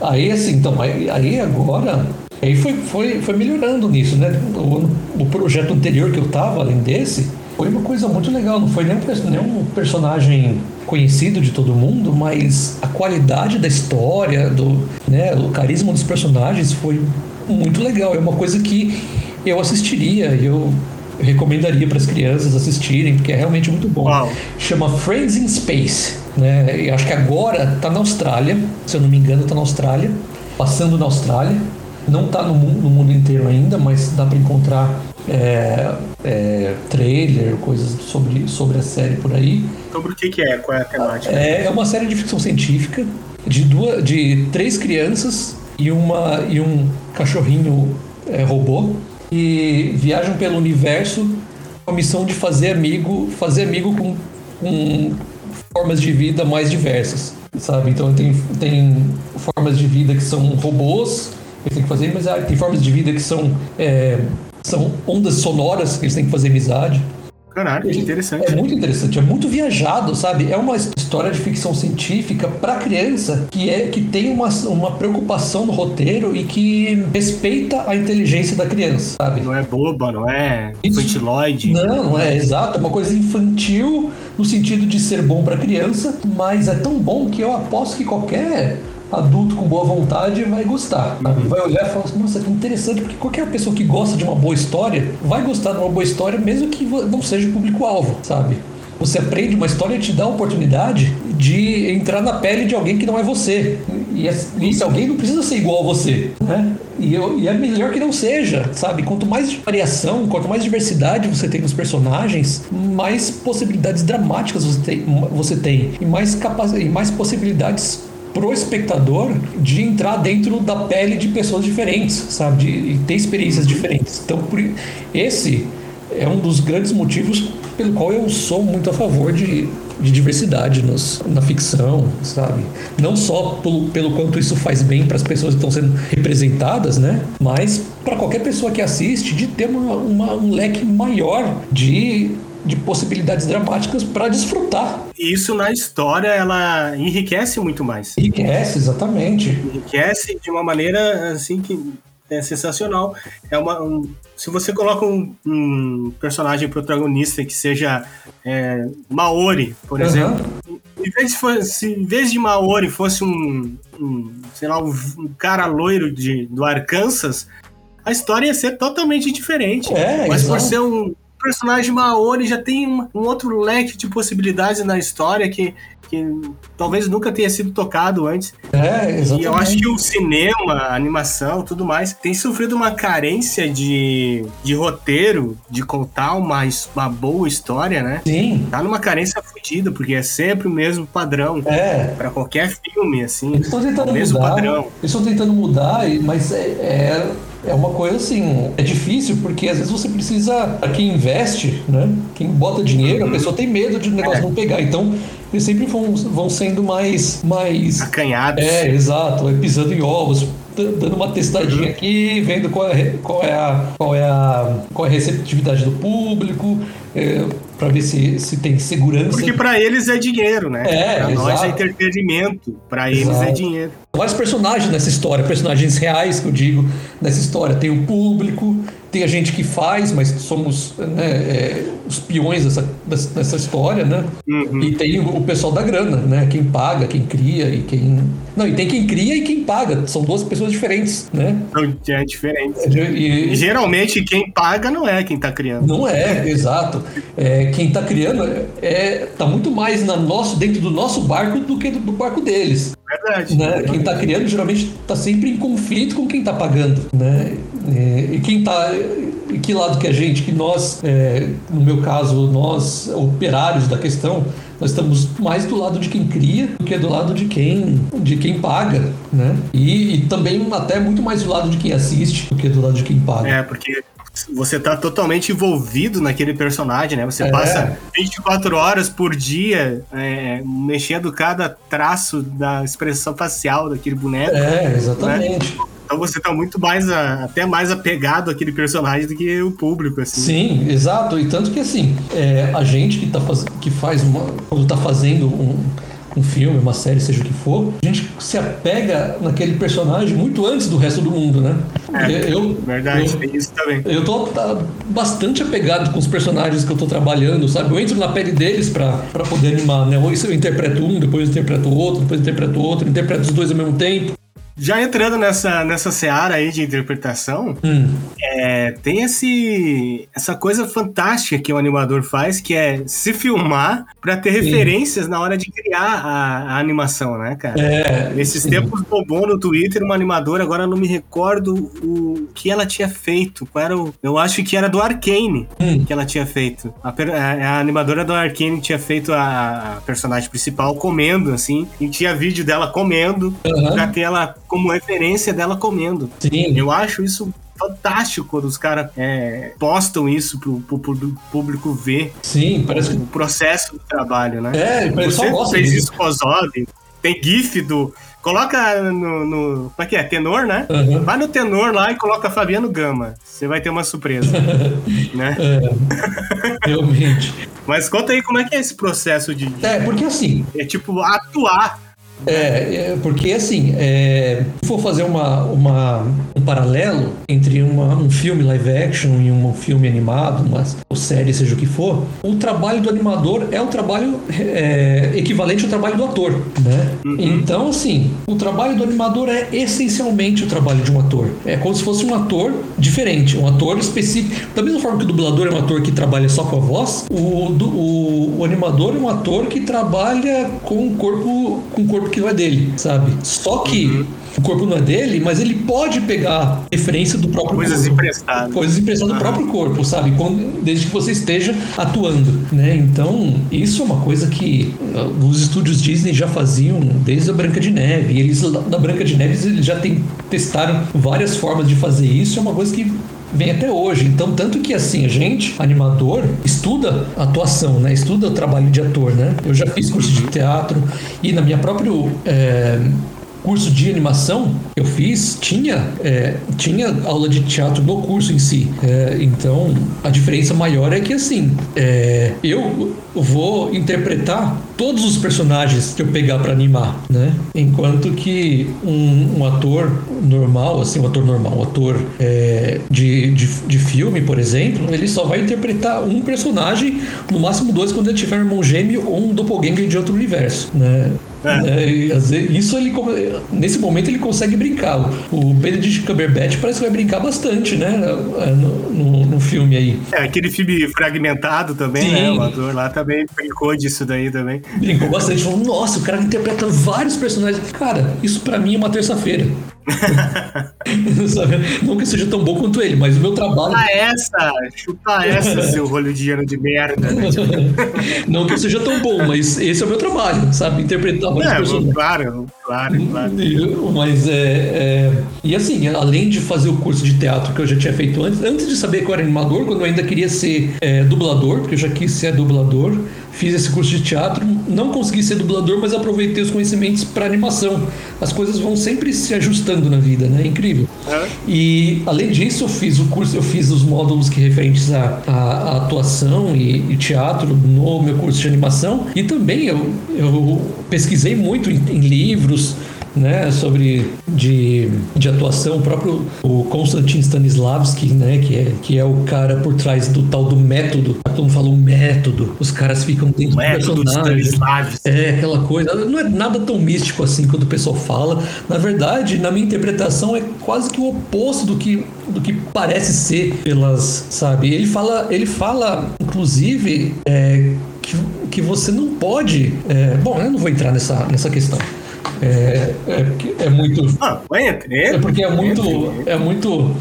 Aí assim, então, aí, aí agora. Aí foi, foi, foi melhorando nisso, né? O, o projeto anterior que eu tava, além desse, foi uma coisa muito legal. Não foi nem um, personagem conhecido de todo mundo, mas a qualidade da história, do, né, o carisma dos personagens foi muito legal. É uma coisa que eu assistiria, eu recomendaria para as crianças assistirem, porque é realmente muito bom. Chama Friends in Space. Né? Eu acho que agora está na Austrália, se eu não me engano, está na Austrália, passando na Austrália. Não está no, no, mundo inteiro ainda, mas dá para encontrar é, é, trailer, coisas sobre, sobre a série por aí. Sobre o que, que é? Qual é a temática? É, é uma série de ficção científica de, duas, de três crianças e, uma, e um cachorrinho é, robô e viajam pelo universo com a missão de fazer amigo, fazer amigo com, com formas de vida mais diversas, sabe? Então tem, tem formas de vida que são robôs, eles têm que fazer amizade, tem formas de vida que são, é, são ondas sonoras que eles têm que fazer amizade. Caralho, que interessante. É muito interessante, é muito viajado, sabe? É uma história de ficção científica para criança que é que tem uma, uma preocupação no roteiro e que respeita a inteligência da criança, sabe? Não é boba, não é infantiloide. Não, não é exato, é uma coisa infantil no sentido de ser bom para criança, mas é tão bom que eu aposto que qualquer adulto com boa vontade vai gostar. Vai olhar e falar assim, nossa, que interessante, porque qualquer pessoa que gosta de uma boa história vai gostar de uma boa história, mesmo que não seja o público-alvo, sabe? Você aprende, uma história te dá a oportunidade de entrar na pele de alguém que não é você. E esse alguém não precisa ser igual a você, né? E, eu, e, é melhor que não seja, sabe? Quanto mais variação, quanto mais diversidade você tem nos personagens, mais possibilidades dramáticas você tem, você tem e, mais capaz, e mais possibilidades pro espectador de entrar dentro da pele de pessoas diferentes, sabe? De, de ter experiências diferentes. Então, por, esse é um dos grandes motivos pelo qual eu sou muito a favor de, de diversidade nos, na ficção, sabe? Não só pelo, pelo quanto isso faz bem para as pessoas que estão sendo representadas, né? Mas para qualquer pessoa que assiste, de ter uma, uma, um leque maior de de possibilidades dramáticas para desfrutar. Isso na história ela enriquece muito mais. Enriquece, exatamente. Enriquece de uma maneira assim que é sensacional. É uma, um, se você coloca um, um, personagem protagonista que seja é, Maori, por uhum. exemplo, em vez, de fosse, em vez de Maori fosse um, um sei lá, um, um, cara loiro de, do Arkansas, a história ia ser totalmente diferente. É, Mas exato. por ser um personagem Maori já tem um, um outro leque de possibilidades na história que que talvez nunca tenha sido tocado antes. É, exatamente. E eu acho que o cinema, a animação, tudo mais, tem sofrido uma carência de, de roteiro, de contar uma, uma boa história, né? Sim. Tá numa carência fodida, porque é sempre o mesmo padrão. É. Pra qualquer filme, assim. Estão tentando é o mesmo mudar. padrão. Estão tentando mudar, mas é, é é uma coisa assim, é difícil porque às vezes você precisa, quem investe, né? Quem bota dinheiro, a pessoa tem medo de o negócio é. não pegar. Então, eles sempre vão, vão sendo mais. mais Acanhados. É, exato, pisando em ovos, dando uma testadinha aqui, vendo qual é, qual é, a, qual é, a, qual é a receptividade do público, é, para ver se, se tem segurança. Porque para eles é dinheiro, né? É, para nós é entretenimento, para eles é dinheiro. Vários personagens nessa história, personagens reais que eu digo nessa história. Tem o público, tem a gente que faz, mas somos né, é, os peões dessa, dessa história, né? Uhum. E tem o, o, pessoal da grana, né? Quem paga, quem cria e quem. Não, e tem quem cria e quem paga. São duas pessoas diferentes, né? É diferente. E, e, geralmente quem paga não é quem está criando. Não é, exato. É, quem está criando é, tá muito mais na nosso, dentro do nosso barco do que do, do barco deles. Verdade. Né? Quem está criando geralmente está sempre em conflito com quem está pagando, né? É, e quem está que lado que a gente, que nós, é, no meu caso, nós operários da questão, nós estamos mais do lado de quem cria do que do lado de quem, de quem paga, né? E, e também até muito mais do lado de quem assiste do que do lado de quem paga. É, porque você tá totalmente envolvido naquele personagem, né? Você é. passa 24 horas por dia é, mexendo cada traço da expressão facial daquele boneco. É, exatamente. Né? Então você tá muito mais, a, até mais apegado àquele personagem do que o público, assim. Sim, exato. E tanto que, assim, é, a gente que, tá faz, que faz uma, quando tá fazendo um, um filme, uma série, seja o que for, a gente se apega naquele personagem muito antes do resto do mundo, né? É, eu, verdade, eu, tem isso também. Eu tô tá, bastante apegado com os personagens que eu tô trabalhando, sabe? Eu entro na pele deles pra, pra poder animar, né? Ou isso eu interpreto um, depois eu interpreto outro, depois eu interpreto outro, interpreto os dois ao mesmo tempo. Já entrando nessa, nessa seara aí de interpretação, hum. é, tem esse, essa coisa fantástica que o animador faz, que é se filmar para ter sim. referências na hora de criar a, a animação, né, cara? É, Nesses sim. tempos bombou no Twitter uma animadora, agora não me recordo o que ela tinha feito. Qual era o, eu acho que era do Arcane hum. que ela tinha feito. A, a, a, animadora do Arcane tinha feito a, a, personagem principal comendo, assim, e tinha vídeo dela comendo uhum. pra ter ela como referência dela comendo. Sim. Eu acho isso fantástico quando os caras é, postam isso pro, pro, pro, público ver. Sim, parece o, processo do trabalho, né? É, Você fez disso com o Zod, tem GIF do. Coloca no, no. Como é que é? Tenor, né? Uhum. Vai no tenor lá e coloca Fabiano Gama. Você vai ter uma surpresa. né? É, realmente. Mas conta aí como é que é esse processo de. É, porque assim. É tipo atuar É, é, porque assim, é, se for fazer uma, uma, um paralelo entre uma, um filme live action e um filme animado, uma série, seja o que for, o trabalho do animador é o trabalho é, equivalente ao trabalho do ator, né? Uhum. Então, assim, o trabalho do animador é essencialmente o trabalho de um ator. É como se fosse um ator diferente, um ator específico. Da mesma forma que o dublador é um ator que trabalha só com a voz, o, o, o animador é um ator que trabalha com o corpo, com o corpo que não é dele, sabe? Só que uhum. o corpo não é dele, mas ele pode pegar referência do próprio Coisas corpo. emprestadas. Coisas emprestadas uhum. do próprio corpo, sabe? Quando, desde que você esteja atuando, né? Então, isso é uma coisa que uh, os estúdios Disney já faziam desde a Branca de Neve. E eles, na Branca de Neve, eles já tem, testaram várias formas de fazer isso. É uma coisa que vem até hoje. Então, tanto que assim, a gente, animador, estuda atuação, né? Estuda o trabalho de ator, né? Eu já fiz curso de teatro e na minha própria é, curso de animação eu fiz tinha, é, tinha aula de teatro no curso em si. É, então, a diferença maior é que, assim, é, eu vou interpretar todos os personagens que eu pegar para animar, né? Enquanto que um, um, ator normal, assim, um ator normal, um ator é, de, de, de, filme, por exemplo, ele só vai interpretar um personagem, no máximo dois, quando ele tiver um irmão gêmeo ou um doppelganger de outro universo, né? É. É, isso ele nesse momento ele consegue brincar. O Benedict Cumberbatch parece que vai brincar bastante, né? É, no, no, no filme aí. É, aquele filme fragmentado também, Sim. né? O ator lá também brincou disso daí também. Brincou bastante. Falou, nossa, o cara interpreta vários personagens. Cara, isso para mim é uma terça-feira. não que seja tão bom quanto ele, mas o meu trabalho. Chupa essa! Chupa essa, seu rolho de ano de merda. Né? não que eu seja tão bom, mas esse é o meu trabalho, sabe? Interpretar vários é, personagens. Claro, claro, claro. Mas é, é, E assim, além de fazer o curso de teatro que eu já tinha feito antes, antes de saber que eu era animador, quando eu ainda queria ser é, dublador, porque eu já quis ser dublador, fiz esse curso de teatro, não consegui ser dublador, mas aproveitei os conhecimentos para animação. As coisas vão sempre se ajustando na vida, né? É incrível. É. E além disso, eu fiz o curso, eu fiz os módulos que referentes à, à atuação e, e, teatro no meu curso de animação. E também eu, eu pesquisei muito em, em livros, né, sobre de, de atuação, o próprio o Konstantin Stanislavski, né, que é, que é o cara por trás do tal do método. Fala um método, os caras ficam dentro do personagem. É, aquela coisa. Não é nada tão místico assim quando o pessoal fala. Na verdade, na minha interpretação, é quase que o oposto do que, do que parece ser pelas, sabe? Ele fala, ele fala inclusive, é, que, que você não pode. É, bom, eu não vou entrar nessa, nessa questão. É, é, é muito. Ah, É porque é muito. É muito.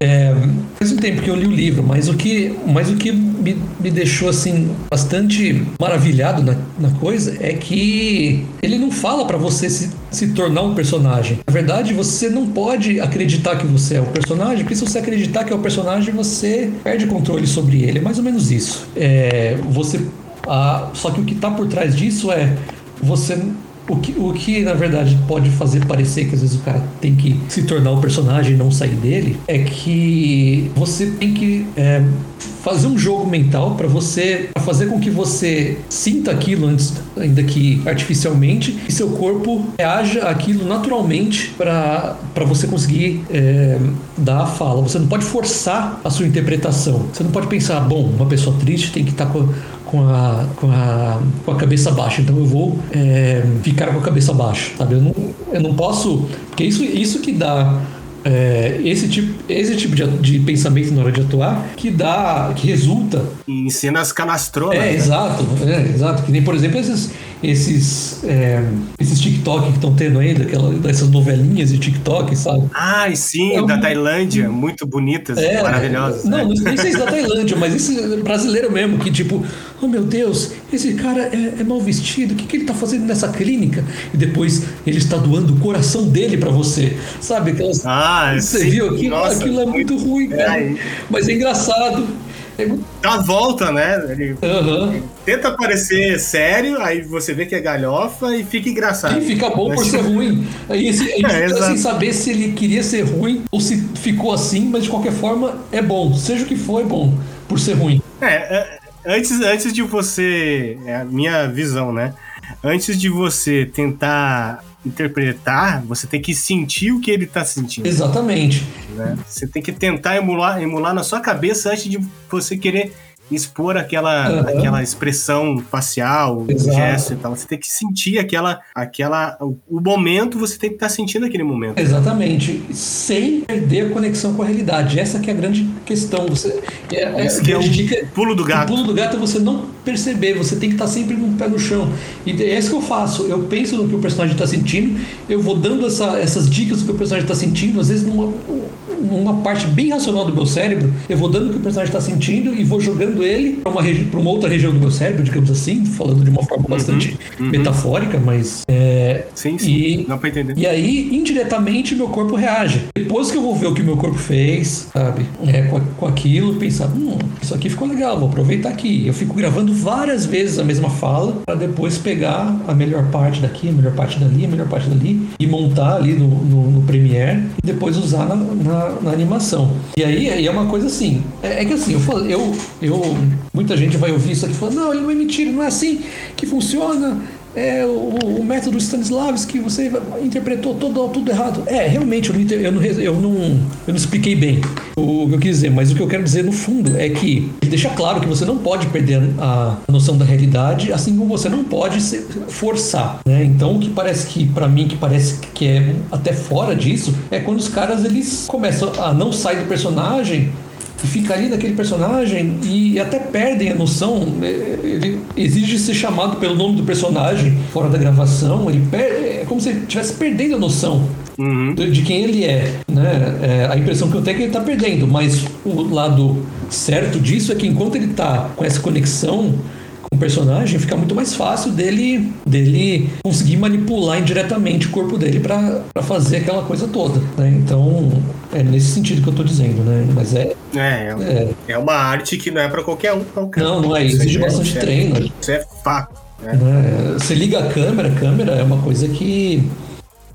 É, faz um tempo que eu li o livro, mas o que, mas o que me, me deixou assim bastante maravilhado na, na coisa é que ele não fala para você se, se tornar um personagem. Na verdade, você não pode acreditar que você é o personagem, porque se você acreditar que é o personagem, você perde controle sobre ele. É mais ou menos isso. É, você, a, só que o que está por trás disso é você o que, o que, na verdade, pode fazer parecer que às vezes o cara tem que se tornar o personagem e não sair dele é que você tem que é, fazer um jogo mental para você pra fazer com que você sinta aquilo antes, ainda que artificialmente, e seu corpo reaja aquilo naturalmente para você conseguir é, dar a fala. Você não pode forçar a sua interpretação. Você não pode pensar, bom, uma pessoa triste tem que estar tá com com a, com a, com a cabeça baixa. Então eu vou é, ficar com a cabeça baixa, sabe? Eu não, eu não posso. Porque isso, isso que dá. É, esse tipo, esse tipo de, de, pensamento na hora de atuar que dá, que resulta em cenas canastronas. É, né? exato, é, exato. Que nem, por exemplo, esses, esses, é, esses TikTok que estão tendo aí, daquela, dessas novelinhas de TikTok, sabe? Ah, sim, é da. Tailândia, muito bonitas, é, maravilhosas. Não, né? não sei se da Tailândia, mas esse brasileiro mesmo, que tipo, oh meu Deus, esse cara é, é mal vestido, o que, que ele está fazendo nessa clínica? E depois ele está doando o coração dele para você, sabe? Aquelas, ah, você sim, viu aquilo? Nossa, aquilo é muito, muito ruim, cara. É, mas é engraçado. Dá volta, né? Ele uhum. tenta parecer sério, aí você vê que é galhofa e fica engraçado. E fica bom mas... por ser ruim. Aí, esse, aí é, fica sem saber se ele queria ser ruim ou se ficou assim, mas de qualquer forma é bom. Seja o que for, é bom por ser ruim. É, é antes, antes de você. É a minha visão, né? antes de você tentar interpretar, você tem que sentir o que ele tá sentindo. Exatamente. Né? Você tem que tentar emular, emular na sua cabeça antes de você querer expor aquela, uhum. aquela expressão facial, Exato. gesto e tal. Você tem que sentir aquela, aquela, o momento, você tem que estar tá sentindo aquele momento. Exatamente, sem perder a conexão com a realidade. Essa que é a grande questão. Você, é, Esse é, é o dica, pulo do gato. O pulo do gato é você não perceber, você tem que estar tá sempre com o pé no chão. E é isso que eu faço. Eu penso no que o personagem está sentindo, eu vou dando essa, essas dicas do que o personagem está sentindo, às vezes numa, numa parte bem racional do meu cérebro, eu vou dando o que o personagem está sentindo e vou jogando ele para uma, uma outra região do meu cérebro, digamos assim, falando de uma forma uhum, bastante uhum. metafórica, mas. É, sim, sim. E, Dá pra entender. E aí, indiretamente, meu corpo reage. Depois que eu vou ver o que meu corpo fez, sabe? É, com, com aquilo, pensar, hum, isso aqui ficou legal, vou aproveitar aqui. Eu fico gravando várias vezes a mesma fala para depois pegar a melhor parte daqui, a melhor parte dali, a melhor parte dali e montar ali no, no, no Premiere e depois usar na, na, na, animação. E aí, aí é uma coisa assim, é, é que assim, eu, eu, eu Muita gente vai ouvir isso aqui falar, não, ele não é mentira, não é assim que funciona é, o, o, método Stanislavski, você interpretou todo, tudo errado. É, realmente, eu não, eu não, eu não, eu não expliquei bem o, o que eu quis dizer, mas o que eu quero dizer no fundo é que ele deixa claro que você não pode perder a noção da realidade, assim como você não pode se forçar. Né? Então, o que parece que, para mim, que parece que é até fora disso, é quando os caras eles começam a não sair do personagem e fica ali naquele personagem e até perdem a noção. É, ele exige ser chamado pelo nome do personagem fora da gravação. Ele perde, é como se ele estivesse perdendo a noção uhum. de quem ele é. Né? É, a impressão que eu tenho é que ele está perdendo, mas o lado certo disso é que enquanto ele está com essa conexão um personagem, fica muito mais fácil dele, dele conseguir manipular indiretamente o corpo dele para fazer aquela coisa toda. Né? Então, é nesse sentido que eu tô dizendo, né? Mas é. É, é, é uma arte que não é para qualquer um. Qualquer não, não é. Exige bastante é, treino. Isso é fato. Né? É, você liga a câmera, a câmera é uma coisa que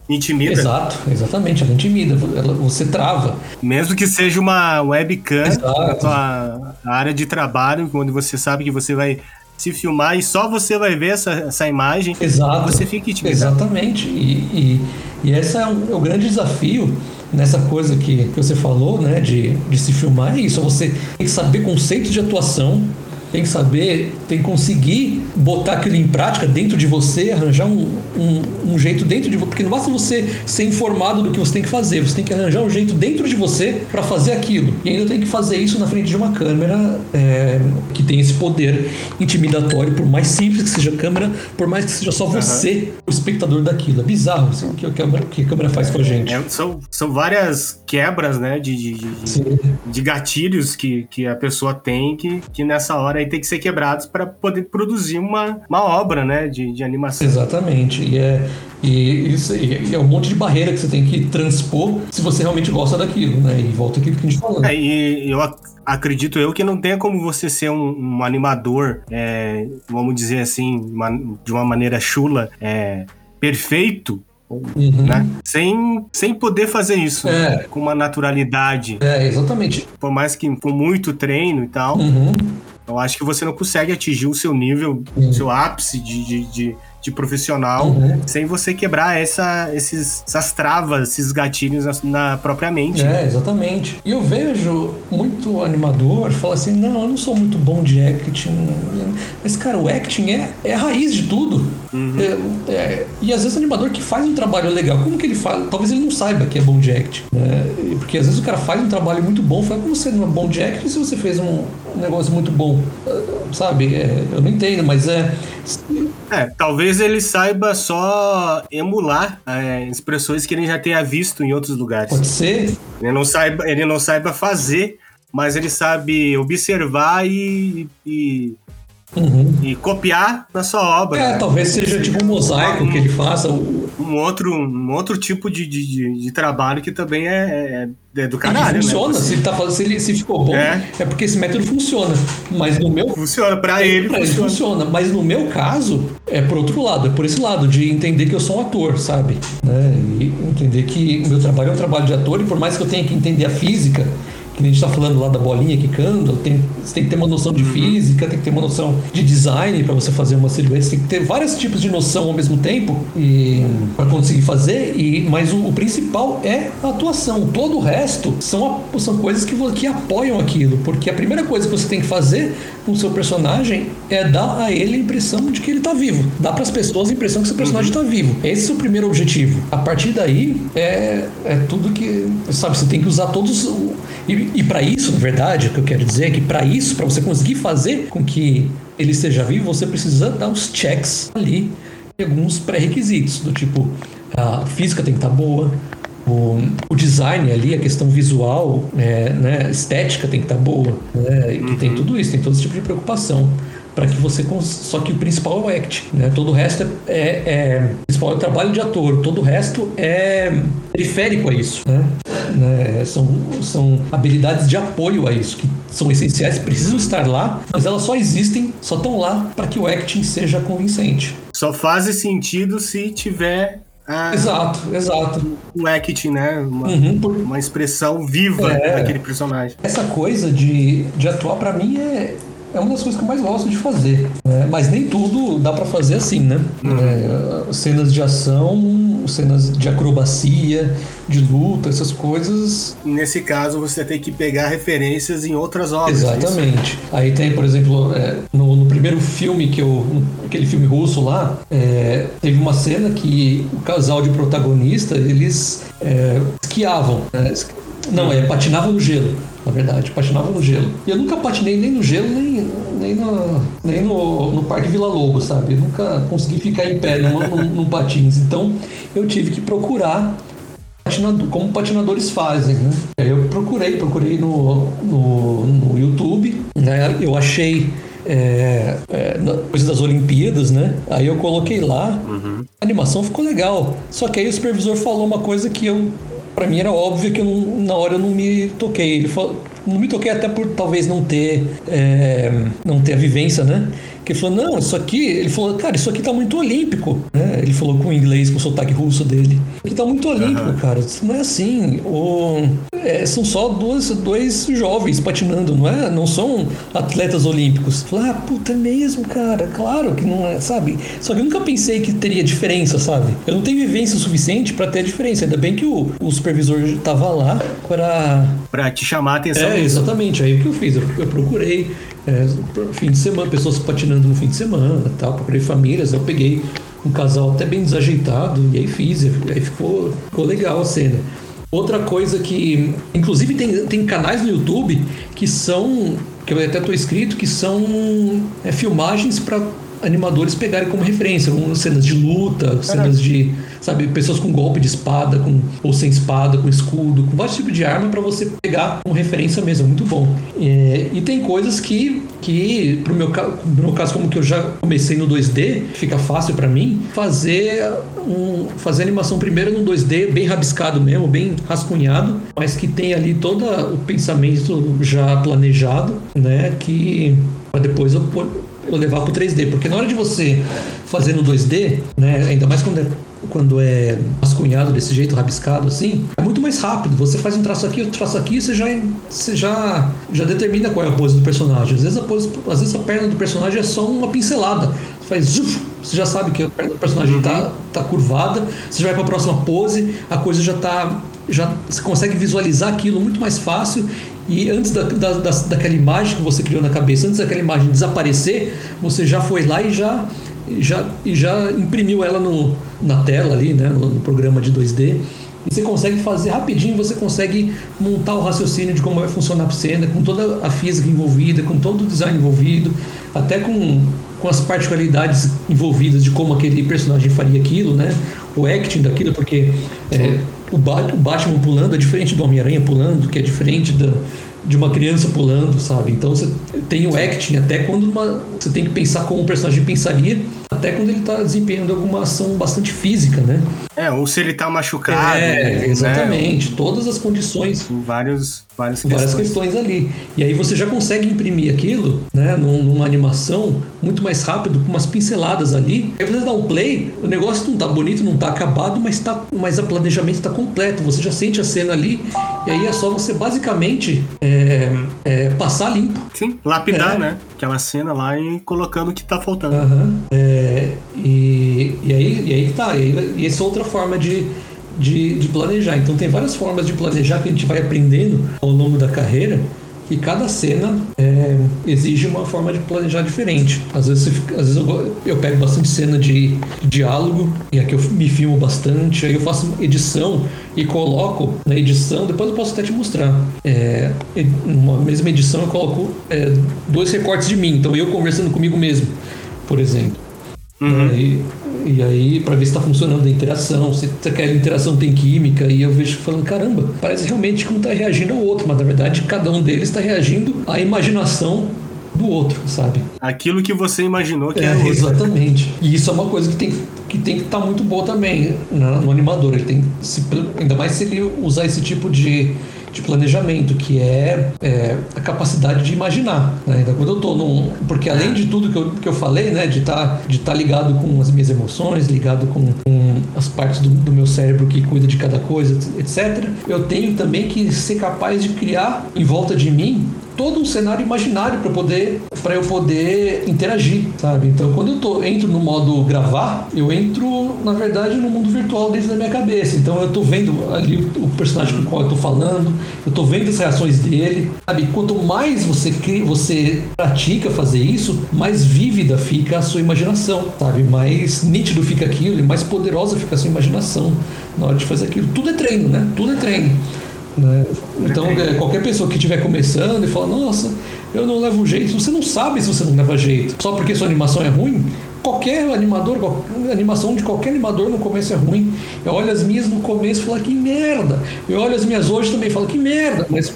Intimida. Exato, exatamente, ela intimida, ela, você trava. Mesmo que seja uma webcam na tua área de trabalho, onde você sabe que você vai se filmar e só você vai ver essa, essa imagem. Exato. Você fica intimidado. Exatamente. E, e, e esse é, um, é o grande desafio nessa coisa que, que você falou, né, de, de se filmar, é isso. Você tem que saber conceitos de atuação, tem que saber, tem que conseguir botar aquilo em prática dentro de você, arranjar um, um, um jeito dentro de você, porque não basta você ser informado do que você tem que fazer, você tem que arranjar um jeito dentro de você para fazer aquilo. E ainda tem que fazer isso na frente de uma câmera é, que tem esse poder intimidatório, por mais simples que seja a câmera, por mais que seja só você, uhum. o espectador daquilo. É bizarro assim, o, que a câmera, que a câmera faz com a gente. É, são, são várias quebras né, de, de, de, de gatilhos que, que a pessoa tem que, que nessa hora aí tem que ser quebrados para poder produzir uma, uma obra, né, de, de animação. Exatamente. E é, e isso e é um monte de barreira que você tem que transpor se você realmente gosta daquilo, né? E volta aquilo que a gente falou. É, e eu acredito eu que não tenha como você ser um, um animador, é, vamos dizer assim, uma, de uma maneira chula, é, perfeito, Uhum. Né? Sem, sem poder fazer isso é. né? com uma naturalidade. É, exatamente. Por mais que com muito treino e tal. Uhum. Eu acho que você não consegue atingir o seu nível, o seu ápice de, de, de, de profissional uhum. sem você quebrar essa, esses, essas travas, esses gatilhos na, na própria mente. É, exatamente. E eu vejo muito animador falar assim: não, eu não sou muito bom de acting. Mas, cara, o acting é, é a raiz de tudo. Uhum. É, é, e às vezes o animador que faz um trabalho legal, como que ele faz? Talvez ele não saiba que é bom de acting. Né? Porque às vezes o cara faz um trabalho muito bom, fala como você não é bom de acting se você fez um, um negócio muito bom. Sabe? É, eu não entendo, mas é. É, talvez ele saiba só emular é, expressões que ele já tenha visto em outros lugares. Pode ser. Ele não saiba, ele não saiba fazer, mas ele sabe observar e, e Uhum. e copiar na sua obra. É, né? talvez seja tipo um mosaico um, que ele faça. Um outro, um outro tipo de, de, de trabalho que também é, é, é do caralho. Né? funciona, né? se, ele tá, se, ele, se ficou bom, é. é. porque esse método funciona. Mas no meu. Funciona, pra ele. Pra funciona. ele funciona. Mas no meu caso, é por outro lado, é por esse lado, de entender que eu sou um ator, sabe? Né? E entender que o meu trabalho é um trabalho de ator, e por mais que eu tenha que entender a física que a gente está falando lá da bolinha quicando, tem, você tem que ter uma noção de Uhum. física, tem que ter uma noção de design para você fazer uma silhueta, você tem que ter vários tipos de noção ao mesmo tempo e para conseguir fazer. E mas o, o principal é a atuação. Todo o resto são, são coisas que, que apoiam aquilo, porque a primeira coisa que você tem que fazer com o seu personagem é dar a ele a impressão de que ele tá vivo. Dá para as pessoas a impressão que seu personagem tá vivo. Esse é o primeiro objetivo. A partir daí é, é tudo que sabe. Você tem que usar todos o- e, e para isso, na verdade, o que eu quero dizer é que para isso, para você conseguir fazer com que ele esteja vivo, você precisa dar os checks ali e alguns pré-requisitos do tipo a física tem que estar boa. O, o design ali, a questão visual, é, né, estética tem que estar boa. Né, e tem tudo isso, tem todo esse tipo de preocupação para que você cons... só que o principal é o act né? todo o resto é, é, é- o principal é o trabalho de ator todo o resto é periférico a isso né? Né? são, são habilidades de apoio a isso que são essenciais precisam estar lá mas elas só existem só estão lá para que o acting seja convincente Só faz sentido se tiver a, exato exato o acting, né? Uma, Uhum, por- uma expressão viva É. daquele personagem. Essa coisa de, de atuar, pra mim, é, é uma das coisas que eu mais gosto de fazer. né? Mas nem tudo dá pra fazer assim, né? É, cenas de ação, cenas de acrobacia, de luta, essas coisas. Nesse caso, você tem que pegar referências em outras obras. é? Exatamente. Aí tem, por exemplo, é, no, no primeiro filme que eu. aquele filme russo lá, é, teve uma cena que o casal de protagonista, eles é, esquiavam. né? Não, é, patinavam no gelo, na verdade, patinavam no gelo. E eu nunca patinei nem no gelo, nem, nem, no, nem no, no Parque Vila Lobo, sabe? Eu nunca consegui ficar em pé num, patins. Então eu tive que procurar como patinadores fazem, né? Aí Eu procurei, procurei no, no, no YouTube, né? Eu achei é, é, coisa das Olimpíadas, né? Aí eu coloquei lá, a animação ficou legal. Só que aí o supervisor falou uma coisa que eu, para mim era óbvio que eu não- na hora eu não me toquei. Ele falou, não me toquei até por talvez não ter, é, não ter a vivência, né? Que ele falou, não, isso aqui, ele falou, cara, isso aqui tá muito olímpico, né? Ele falou com o inglês, com o sotaque russo dele. Aqui tá muito olímpico, cara. Isso não é assim. O, é, são só duas, dois jovens patinando, não é? Não são atletas olímpicos. Falei, ah, puta, é mesmo, cara. Claro que não é, sabe? Só que eu nunca pensei que teria diferença, sabe? Eu não tenho vivência suficiente pra ter a diferença. Ainda bem que o, o supervisor tava lá para Pra te chamar a atenção. é, exatamente. Aí o que eu fiz? Eu, eu procurei é, fim de semana, pessoas patinando no fim de semana tal, procurei famílias, eu peguei um casal até bem desajeitado e aí fiz, e aí ficou, ficou legal a cena. Outra coisa que, inclusive tem, tem canais no YouTube que são, que eu até estou inscrito, que são é, filmagens para animadores pegarem como referência, como cenas de luta, cenas de, sabe, pessoas com golpe de espada, com ou sem espada, com escudo, com vários tipos de arma para você pegar como referência mesmo, muito bom. É, e tem coisas que, que pro meu, no meu caso, como que eu já comecei no 2D, fica fácil para mim fazer um, fazer animação primeiro no 2D, bem rabiscado mesmo, bem rascunhado, mas que tem ali todo o pensamento já planejado, né, que para depois eu eu levar pro 3D, porque na hora de você fazer no 2D, né, ainda mais quando é quando é rascunhado desse jeito, rabiscado assim, é muito mais rápido. Você faz um traço aqui, outro traço aqui, você já, você já, já determina qual é a pose do personagem. Às vezes a, pose, às vezes a perna do personagem é só uma pincelada. Você faz zuf, você já sabe que a perna do personagem tá, tá curvada, você já vai para a próxima pose, a coisa já tá. Já, você consegue visualizar aquilo muito mais fácil e antes da, da, da, daquela imagem que você criou na cabeça, antes daquela imagem desaparecer, você já foi lá e já, e já, e já imprimiu ela no, na tela ali, né, no, no programa de 2D. E você consegue fazer rapidinho, você consegue montar o raciocínio de como vai funcionar a cena, com toda a física envolvida, com todo o design envolvido, até com, com as particularidades envolvidas de como aquele personagem faria aquilo, né? O acting daquilo, porque é, o, Bat, o Batman pulando é diferente do Homem-Aranha pulando, que é diferente da, de uma criança pulando, sabe? Então você tem o acting até quando uma, você tem que pensar como o personagem pensaria, até quando ele está desempenhando alguma ação bastante física, né? É, ou se ele tá machucado. É, né? exatamente. Todas as condições. Vários, Várias várias questões. questões ali. E aí você já consegue imprimir aquilo, né, num- numa animação muito mais rápido, com umas pinceladas ali. Aí você dá um play, o negócio não tá bonito, não tá acabado, mas, tá, mas o planejamento tá completo. Você já sente a cena ali, e aí é só você basicamente é, é, passar limpo. Sim, lapidar, É. né? Aquela cena lá e colocando o que tá faltando. Aham. É, e, e aí, e aí tá, e, e essa é outra forma de, de, de planejar. Então tem várias formas de planejar que a gente vai aprendendo ao longo da carreira. E cada cena é, exige uma forma de planejar diferente. Às vezes, às vezes eu, eu pego bastante cena de, diálogo, e aqui eu me filmo bastante, aí eu faço edição e coloco na edição, depois eu posso até te mostrar. É, numa mesma edição eu coloco é, dois recortes de mim, então eu conversando comigo mesmo, por exemplo. Uhum. E, e aí, pra ver se tá funcionando a interação, se, aquela interação tem química, e eu vejo falando, caramba, parece realmente que um tá reagindo ao outro, mas na verdade cada um deles tá reagindo à imaginação do outro, sabe? Aquilo que você imaginou que É, era outro. exatamente. E isso é uma coisa que tem que tem que estar muito boa também na- no animador. Ele tem se, ainda mais se ele usar esse tipo de, de planejamento, que é, é, a capacidade de imaginar. Né? Então, quando eu tô num. Porque além de tudo que eu, que eu falei, né? De estar de tá ligado com as minhas emoções, ligado com, com as partes do, do meu cérebro que cuida de cada coisa, etc. Eu tenho também que ser capaz de criar em volta de mim todo um cenário imaginário para poder para eu poder interagir, sabe? Então, quando eu tô, entro no modo gravar, eu entro, na verdade, no mundo virtual dentro da minha cabeça. Então, eu tô vendo ali o, personagem com o qual eu tô falando, eu tô vendo as reações dele, sabe? Quanto mais você cria, você pratica fazer isso, mais vívida fica a sua imaginação, sabe? Mais nítido fica aquilo e mais poderosa fica a sua imaginação na hora de fazer aquilo. Tudo é treino, né? Tudo é treino. Né? Então, é, qualquer pessoa que estiver começando e fala, nossa, eu não levo jeito, você não sabe se você não leva jeito. Só porque sua animação é ruim, qualquer animador, qualquer, animação de qualquer animador no começo é ruim. Eu olho as minhas no começo e falo, que merda. Eu olho as minhas hoje também e falo, que merda. Mas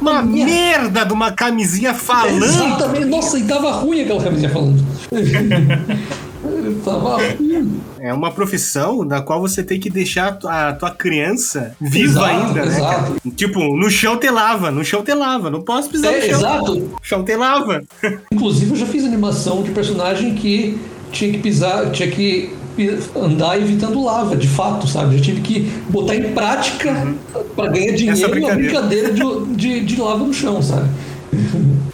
Uma merda de uma camisinha falando. Exatamente. Nossa, e tava ruim aquela camisinha falando. tava ruim. É uma profissão da qual você tem que deixar a tua, criança viva Exato, ainda, né? cara? Tipo, no chão te lava, no chão te lava. Não posso pisar É, no chão. exato. Chão te lava. Inclusive, eu já fiz animação de personagem que tinha que pisar, tinha que andar evitando lava, de fato, sabe? Eu tive que botar em prática para ganhar dinheiro a brincadeira. brincadeira de, de, de lava no chão, sabe?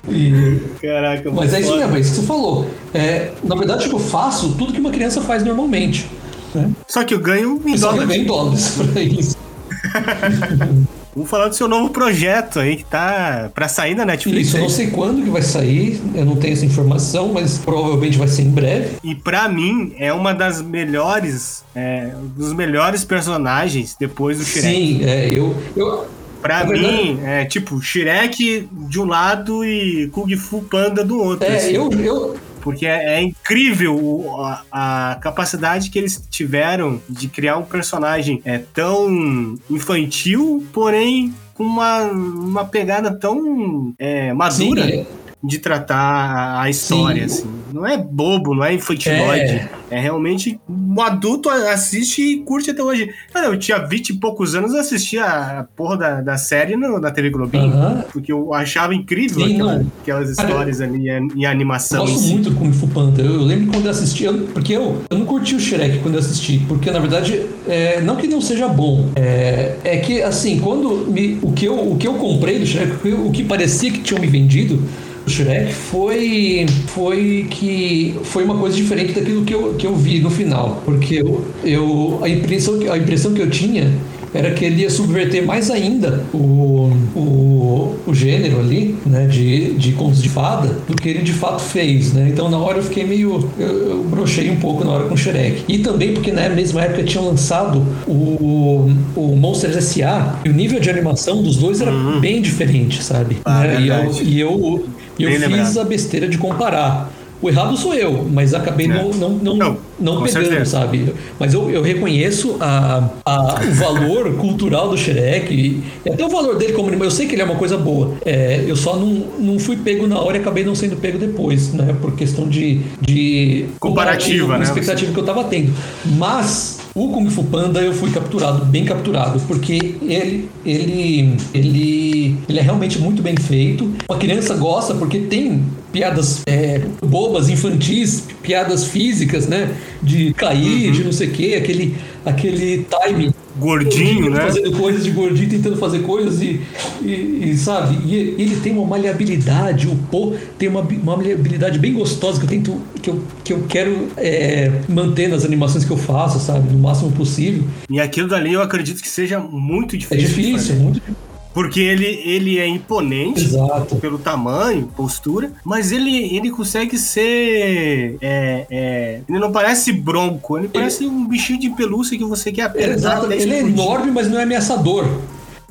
E- Caraca, mas é isso mesmo, é isso que você falou. É, na verdade, tipo, eu faço tudo que uma criança faz normalmente. Né? Só que eu ganho em Só que eu ganho em dólares pra isso. Vamos falar do seu novo projeto aí, que tá pra sair da Netflix. Isso, eu aí. não sei quando que vai sair, eu não tenho essa informação, mas provavelmente vai ser em breve. E pra mim, é uma das melhores, é, dos melhores personagens depois do Shrek. Sim, é, eu, eu, Pra É mim, é tipo Shrek de um lado e Kung Fu Panda do outro. é, assim. eu, eu, Porque é, é incrível a, a capacidade que eles tiveram de criar um personagem é, tão infantil, porém com uma, uma pegada tão é, madura sim, é, de tratar a, a história. Sim. Assim. Não é bobo, não é infantiloide. É. É. realmente um adulto assiste e curte até hoje. Cara, eu tinha 20 e poucos anos, eu assistia a porra da, da série no- na TV Globinho. Porque eu achava incrível Sim, aquela- aquelas Cara, histórias ali em Eu animação. em gosto muito do Kung Fu Panda. Eu, eu lembro quando eu assisti, eu- porque eu, eu não curti o Shrek quando eu assisti, porque na verdade, é, não que não seja bom, é, é que assim, quando me, o, que eu, o que eu comprei do Shrek, o que, o que parecia que tinham me vendido do Shrek foi, foi que foi uma coisa diferente daquilo que eu, que eu vi no final, porque eu, eu a, impressão, que- a impressão que eu tinha era que ele ia subverter mais ainda o, o, o gênero ali, né, de, de contos de fada, do que ele de fato fez, né? Então na hora eu fiquei meio. Eu, eu brochei um pouco na hora com o Shrek. E também porque na mesma época tinham lançado o, o Monsters S.A. e o nível de animação dos dois era bem diferente, sabe? Ah, Né? E eu, e eu, eu Bem fiz lembrado. a besteira de comparar. O errado sou eu, mas acabei É. não, não, não, Não, não pegando, certeza. sabe? Mas eu, eu reconheço a, a- o valor cultural do Shrek e, e até o valor dele como animal. Eu sei que ele é uma coisa boa. É, eu só não, não fui pego na hora e acabei não sendo pego depois, né? Por questão de, de Comparativa, né? expectativa que eu tava tendo. Mas O Kung Fu Panda eu fui capturado, bem capturado, porque ele, ele, ele, ele é realmente muito bem feito. A criança gosta porque tem piadas é, bobas, infantis, piadas físicas, né? De cair, uhum. de não sei o quê, aquele, aquele time gordinho, né? Fazendo coisas de gordinho, tentando fazer coisas e, e, e sabe? E ele tem uma maleabilidade, o Po tem uma, uma maleabilidade bem gostosa que eu tento, que eu, que eu quero é, manter nas animações que eu faço, sabe? No máximo possível. E aquilo dali eu acredito que seja muito difícil. É difícil, muito difícil. Porque ele, ele é imponente Exato. pelo tamanho, postura, mas ele, ele consegue ser. É, é, ele não parece bronco, ele, ele parece um bichinho de pelúcia que você quer apertar. Exato. Ele é enorme, mas não é ameaçador.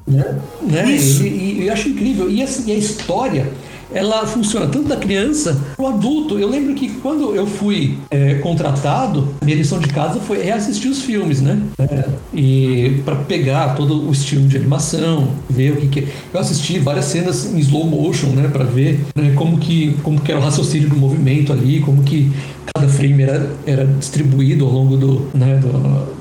Né? né? Isso. E, e, eu acho incrível. E assim, a história ela funciona tanto da criança o adulto. Eu lembro que quando eu fui é, contratado, minha lição de casa foi reassistir os filmes, né? É, e para pegar todo o estilo de animação, ver o que, que é. Eu assisti várias cenas em slow motion, né? Para ver né, como que como que era o raciocínio do movimento ali, como que cada frame era, era distribuído ao longo do, né, do,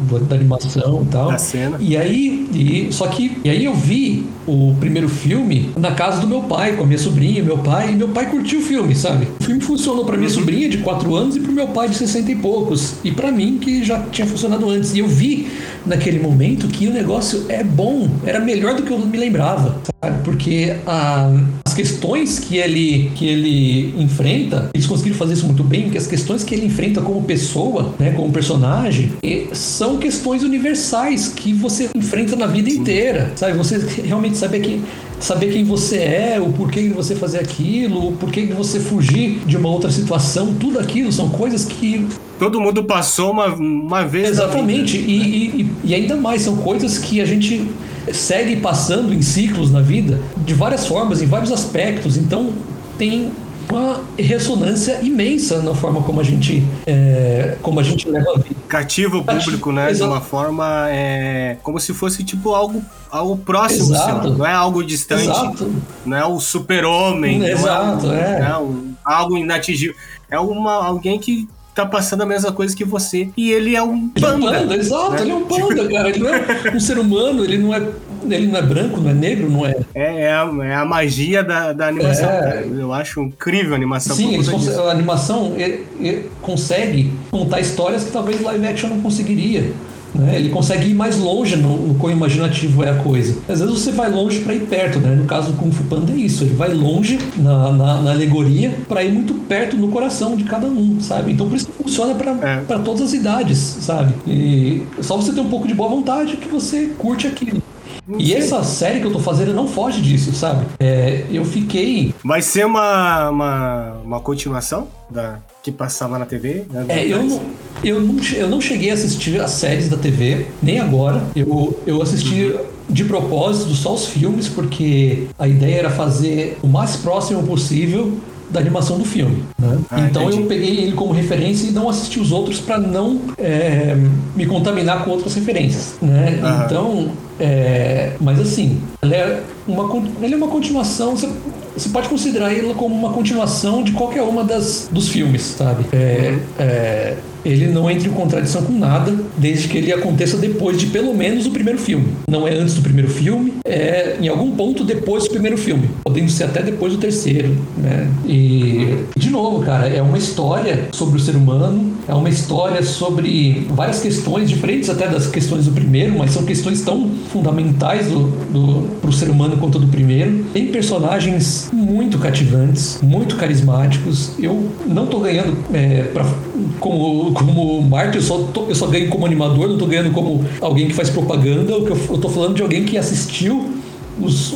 do, da animação e tal. Da cena. E aí, e, só que, e aí eu vi o primeiro filme na casa do meu pai, com a minha sobrinha, meu pai, e meu pai curtiu o filme, sabe? O filme funcionou para minha uhum. sobrinha de 4 anos e pro meu pai de 60 e poucos. E para mim, que já tinha funcionado antes. E eu vi naquele momento que o negócio é bom, era melhor do que eu me lembrava, sabe? Porque a, as questões que ele, que ele enfrenta, eles conseguiram fazer isso muito bem, que as questões que ele enfrenta como pessoa, né, como personagem, são questões universais que você enfrenta na vida inteira, sabe? Você realmente saber que saber quem você é, o porquê de você fazer aquilo, o porquê de você fugir de uma outra situação, tudo aquilo são coisas que todo mundo passou uma, uma vez. Exatamente, vida, e, né? e, e ainda mais são coisas que a gente segue passando em ciclos na vida de várias formas, em vários aspectos. Então tem uma ressonância imensa na forma como a gente é, como a gente leva a vida. Cativa o público, né? Exato. De uma forma é, como se fosse tipo algo, algo próximo, seu, não é algo distante, Exato. não é o super-homem, Exato, não é, é. é um, algo inatingível. É uma, alguém que tá passando a mesma coisa que você. E ele é um panda. Ele é um panda, exato, né? ele é um panda, cara. Ele não é um ser humano, ele não é. Ele não é branco, não é negro, não é. É, é, a, é a magia da, da animação. É... Eu acho incrível a animação. Sim, a animação ele, ele consegue contar histórias que talvez live action não conseguiria. Né? Ele consegue ir mais longe no, no quão imaginativo é a coisa. Às vezes você vai longe para ir perto, né? No caso do Kung Fu Panda é isso. Ele vai longe na, na, na alegoria para ir muito perto no coração de cada um, sabe? Então por isso que funciona para é. todas as idades, sabe? E só você ter um pouco de boa vontade que você curte aquilo. E essa série que eu tô fazendo não foge disso, sabe? É, eu fiquei. Vai ser uma, uma, uma continuação da que passava na TV? Né? É, eu não, eu, não, eu não cheguei a assistir as séries da TV, nem agora. Eu, eu assisti. Uhum de propósito só os filmes, porque a ideia era fazer o mais próximo possível da animação do filme. Né? Ah, então entendi. eu peguei ele como referência e não assisti os outros para não é, me contaminar com outras referências. Né? Então, é, mas assim, ele é uma, ele é uma continuação. Você, você pode considerar ele como uma continuação de qualquer uma das dos filmes, sabe? É, uhum. é ele não entra em contradição com nada, desde que ele aconteça depois de pelo menos o primeiro filme. Não é antes do primeiro filme, é em algum ponto depois do primeiro filme, podendo ser até depois do terceiro, né? E de novo, cara, é uma história sobre o ser humano, é uma história sobre várias questões diferentes até das questões do primeiro, mas são questões tão fundamentais do, do pro ser humano quanto do primeiro. Tem personagens muito cativantes, muito carismáticos. Eu não tô ganhando é, pra, como como Marte, eu só, tô, eu só ganho como animador, não tô ganhando como alguém que faz propaganda. Eu, tô falando de alguém que assistiu os,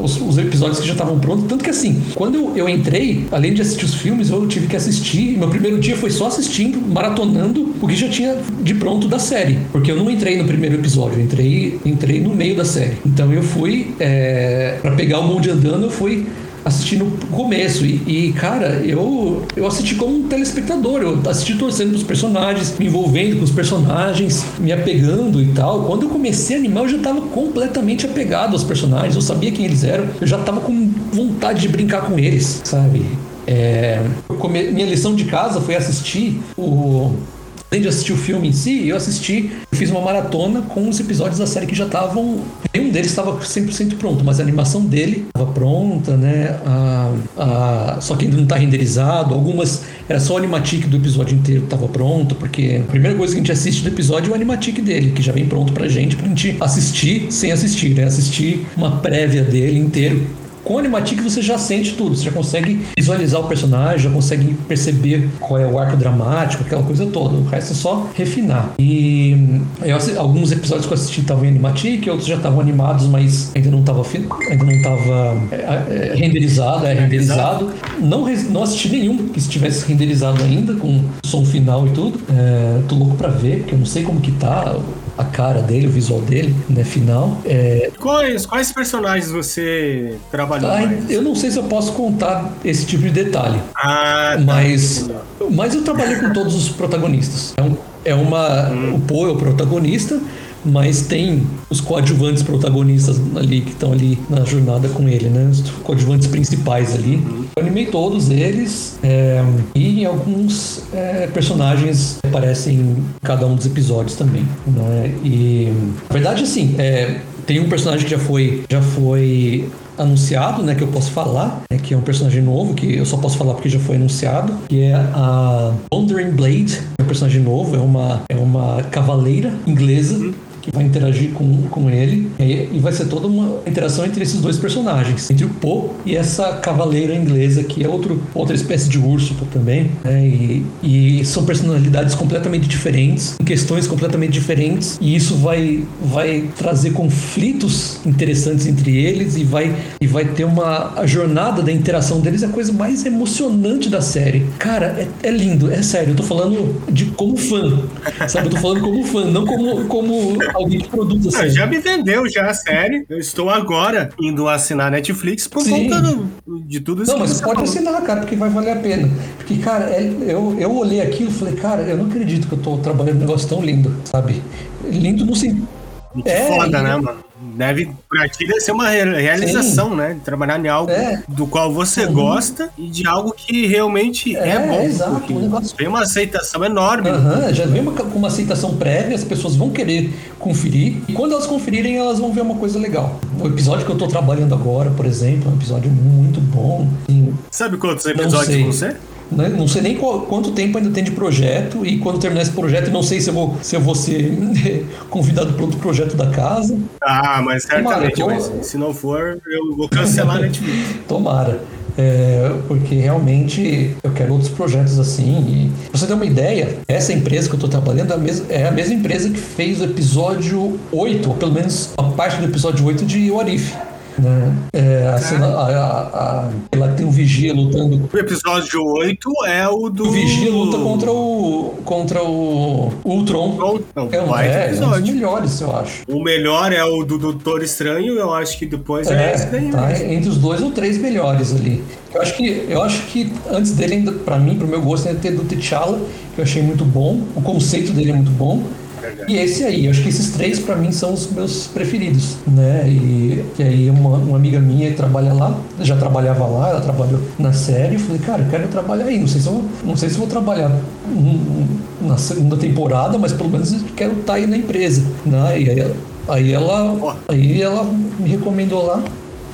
os, os, episódios que já estavam prontos. Tanto que assim, quando eu, eu, entrei, além de assistir os filmes, eu tive que assistir. Meu primeiro dia foi só assistindo, maratonando o que já tinha de pronto da série. Porque eu não entrei no primeiro episódio, eu entrei, entrei no meio da série. Então eu fui, é, para pegar o mundo andando, eu fui assisti no começo. E, e, cara, eu, eu assisti como um telespectador. Eu assisti torcendo pros personagens, me envolvendo com os personagens, me apegando e tal. Quando eu comecei a animar, eu já tava completamente apegado aos personagens. Eu sabia quem eles eram. Eu já tava com vontade de brincar com eles, sabe? É, minha lição de casa foi assistir o além de assistir o filme em si, eu assisti, fiz uma maratona com os episódios da série que já estavam. Nenhum deles estava 100% pronto, mas a animação dele estava pronta, né? A, a, só que ainda não está renderizado. Algumas era só o animatic do episódio inteiro que estava pronto, porque a primeira coisa que a gente assiste do episódio é o animatic dele, que já vem pronto pra gente, pra gente assistir sem assistir, né? Assistir uma prévia dele inteiro com o Animatic você já sente tudo, você já consegue visualizar o personagem, já consegue perceber qual é o arco dramático, aquela coisa toda. O resto é só refinar. E eu, alguns episódios que eu assisti estavam em Animatic, outros já estavam animados, mas ainda não estava ainda não estava é, é, renderizado, é renderizado. Não, não assisti nenhum que estivesse renderizado ainda, com som final e tudo. É, tô louco para ver, porque eu não sei como que tá a cara dele, o visual dele, né, final. É... Quais, quais personagens você trabalhou Ai, mais? Eu não sei se eu posso contar esse tipo de detalhe. Ah, tá. mas, mas eu trabalhei com todos os protagonistas. É, um, é uma. Hum. O Poe é o protagonista, mas tem os coadjuvantes protagonistas ali que estão ali na jornada com ele, né? Os coadjuvantes principais ali. Eu animei todos eles é, e alguns é, personagens aparecem em cada um dos episódios também, né? E na verdade, assim, é, tem um personagem que já foi já foi anunciado, né, que eu posso falar, né, que é um personagem novo, que eu só posso falar porque já foi anunciado, que é a Wandering Blade, é um personagem novo, é uma, é uma cavaleira inglesa, uhum que vai interagir com, com ele. E, e, vai ser toda uma interação entre esses dois personagens, entre o Poe e essa cavaleira inglesa, que é outro, outra espécie de urso também. Né? E, e são personalidades completamente diferentes, questões completamente diferentes, e isso vai, vai trazer conflitos interessantes entre eles e vai, e vai ter uma. A jornada da interação deles é a coisa mais emocionante da série. Cara, é, é lindo, é sério. Eu tô falando de como fã, sabe? Eu tô falando como fã, não como, como alguém que produz a série. Já me vendeu já a série. Eu estou agora indo assinar Netflix por Sim. conta do, de tudo isso. Não, mas você pode falou. assinar, cara, porque vai valer a pena. Porque, cara, é, eu, eu olhei aquilo e falei, cara, eu não acredito que eu tô trabalhando um negócio tão lindo, sabe? Lindo no sentido. É, foda, né, mano? Deve, pra ti deve ser uma realização, Sim. né? Trabalhar em algo é. do qual você uhum. gosta e de algo que realmente é, é bom. Exato. Um negócio... Vem uma aceitação enorme. Uhum. Já vem uma, com uma aceitação prévia, as pessoas vão querer conferir. E quando elas conferirem, elas vão ver uma coisa legal. O episódio que eu tô trabalhando agora, por exemplo, é um episódio muito bom. Sabe quantos episódios vão ser? Né? Não sei nem qual, quanto tempo ainda tem de projeto e quando terminar esse projeto, não sei se eu vou, se eu vou ser convidado para outro projeto da casa. Ah, mas certamente, Tomara, mas, se não for, eu vou cancelar a Netflix. Tomara. É, porque realmente eu quero outros projetos assim. E pra você ter uma ideia, essa empresa que eu estou trabalhando é a, mesma, é a mesma empresa que fez o episódio 8, ou pelo menos a parte do episódio 8 de Warif. Né? É, a cena, a, a, a, lá tem o Vigia lutando. O episódio 8 é o do. O Vigia luta contra o. contra o. Ultron. Ultron. Não, é, um, é, é um dos melhores, eu acho. O melhor é o do Doutor Estranho, eu acho que depois é, é esse daí. Tá entre os dois ou três melhores ali. Eu acho que, eu acho que antes dele, ainda, pra mim, pro meu gosto, ainda ter do T'Challa, que eu achei muito bom. O conceito dele é muito bom. E esse aí, acho que esses três para mim são os meus preferidos, né? E, e aí uma, uma, amiga minha que trabalha lá, já trabalhava lá, ela trabalhou na série, eu falei, cara, eu quero trabalhar aí, não sei se eu, não sei se vou trabalhar na segunda temporada, mas pelo menos eu quero estar tá aí na empresa, né? E aí, aí ela, aí ela me recomendou lá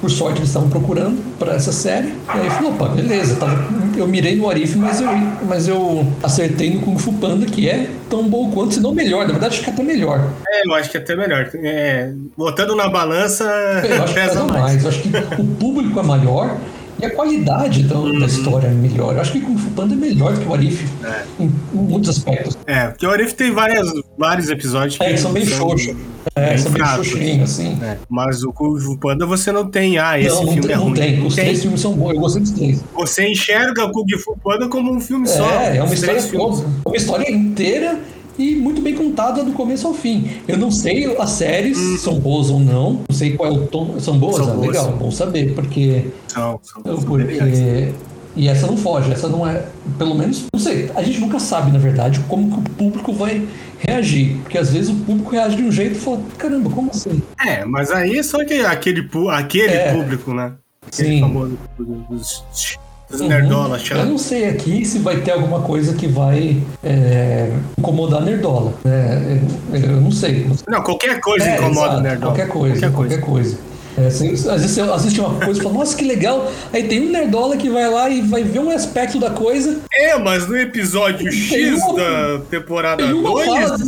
por sorte eles estavam procurando para essa série. E aí falou, opa, beleza, tava, eu mirei no Arif, mas eu, mas eu acertei no Kung Fu Panda, que é tão bom quanto, se não melhor. Na verdade, acho que é até melhor. É, eu acho que é até melhor. É, botando na balança, eu acho pesa que mais. mais. Eu acho que o público é maior e a qualidade da, uhum. da história é melhor. Eu acho que Kung Fu Panda é melhor do que o Arif é. em, em, muitos aspectos. É, porque o Arif tem várias, vários episódios que, é, que são bem xoxos. É, são bem xoxinhos, assim. É. Mas o Kung Fu Panda você não tem, ah, esse não, filme não é ruim. Não tem, os tem. três filmes são bons, eu gostei dos três. Você enxerga o Kung Fu Panda como um filme é, só. É, é uma história, uma história inteira e muito bem contada do começo ao fim. Eu não sei as séries hum. são boas ou não, não sei qual é o tom. São boas? São ah, boas. Legal, bom saber, porque. São, são porque e essa não foge, essa não é, pelo menos, não sei, a gente nunca sabe, na verdade, como que o público vai reagir. Porque às vezes o público reage de um jeito e fala, caramba, como assim? É, mas aí é só que aquele, aquele é. público, né? Aquele Sim. famoso dos Os nerdola Eu não sei aqui se vai ter alguma coisa que vai é, incomodar a nerdola. né? Eu, eu não sei. Não, qualquer coisa É, incomoda exato, nerdola. Qualquer coisa, qualquer coisa. É, você- às vezes você assiste uma coisa e fala, nossa, que legal. Aí tem um nerdola que vai lá e vai ver um aspecto da coisa. É, mas no episódio X uma- da temporada tem uma 2, fala-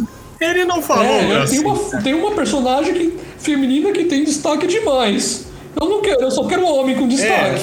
ele não falou É, assim. tem, uma, tem uma personagem que- feminina que tem destaque demais. Eu não quero, eu só quero um homem com destaque.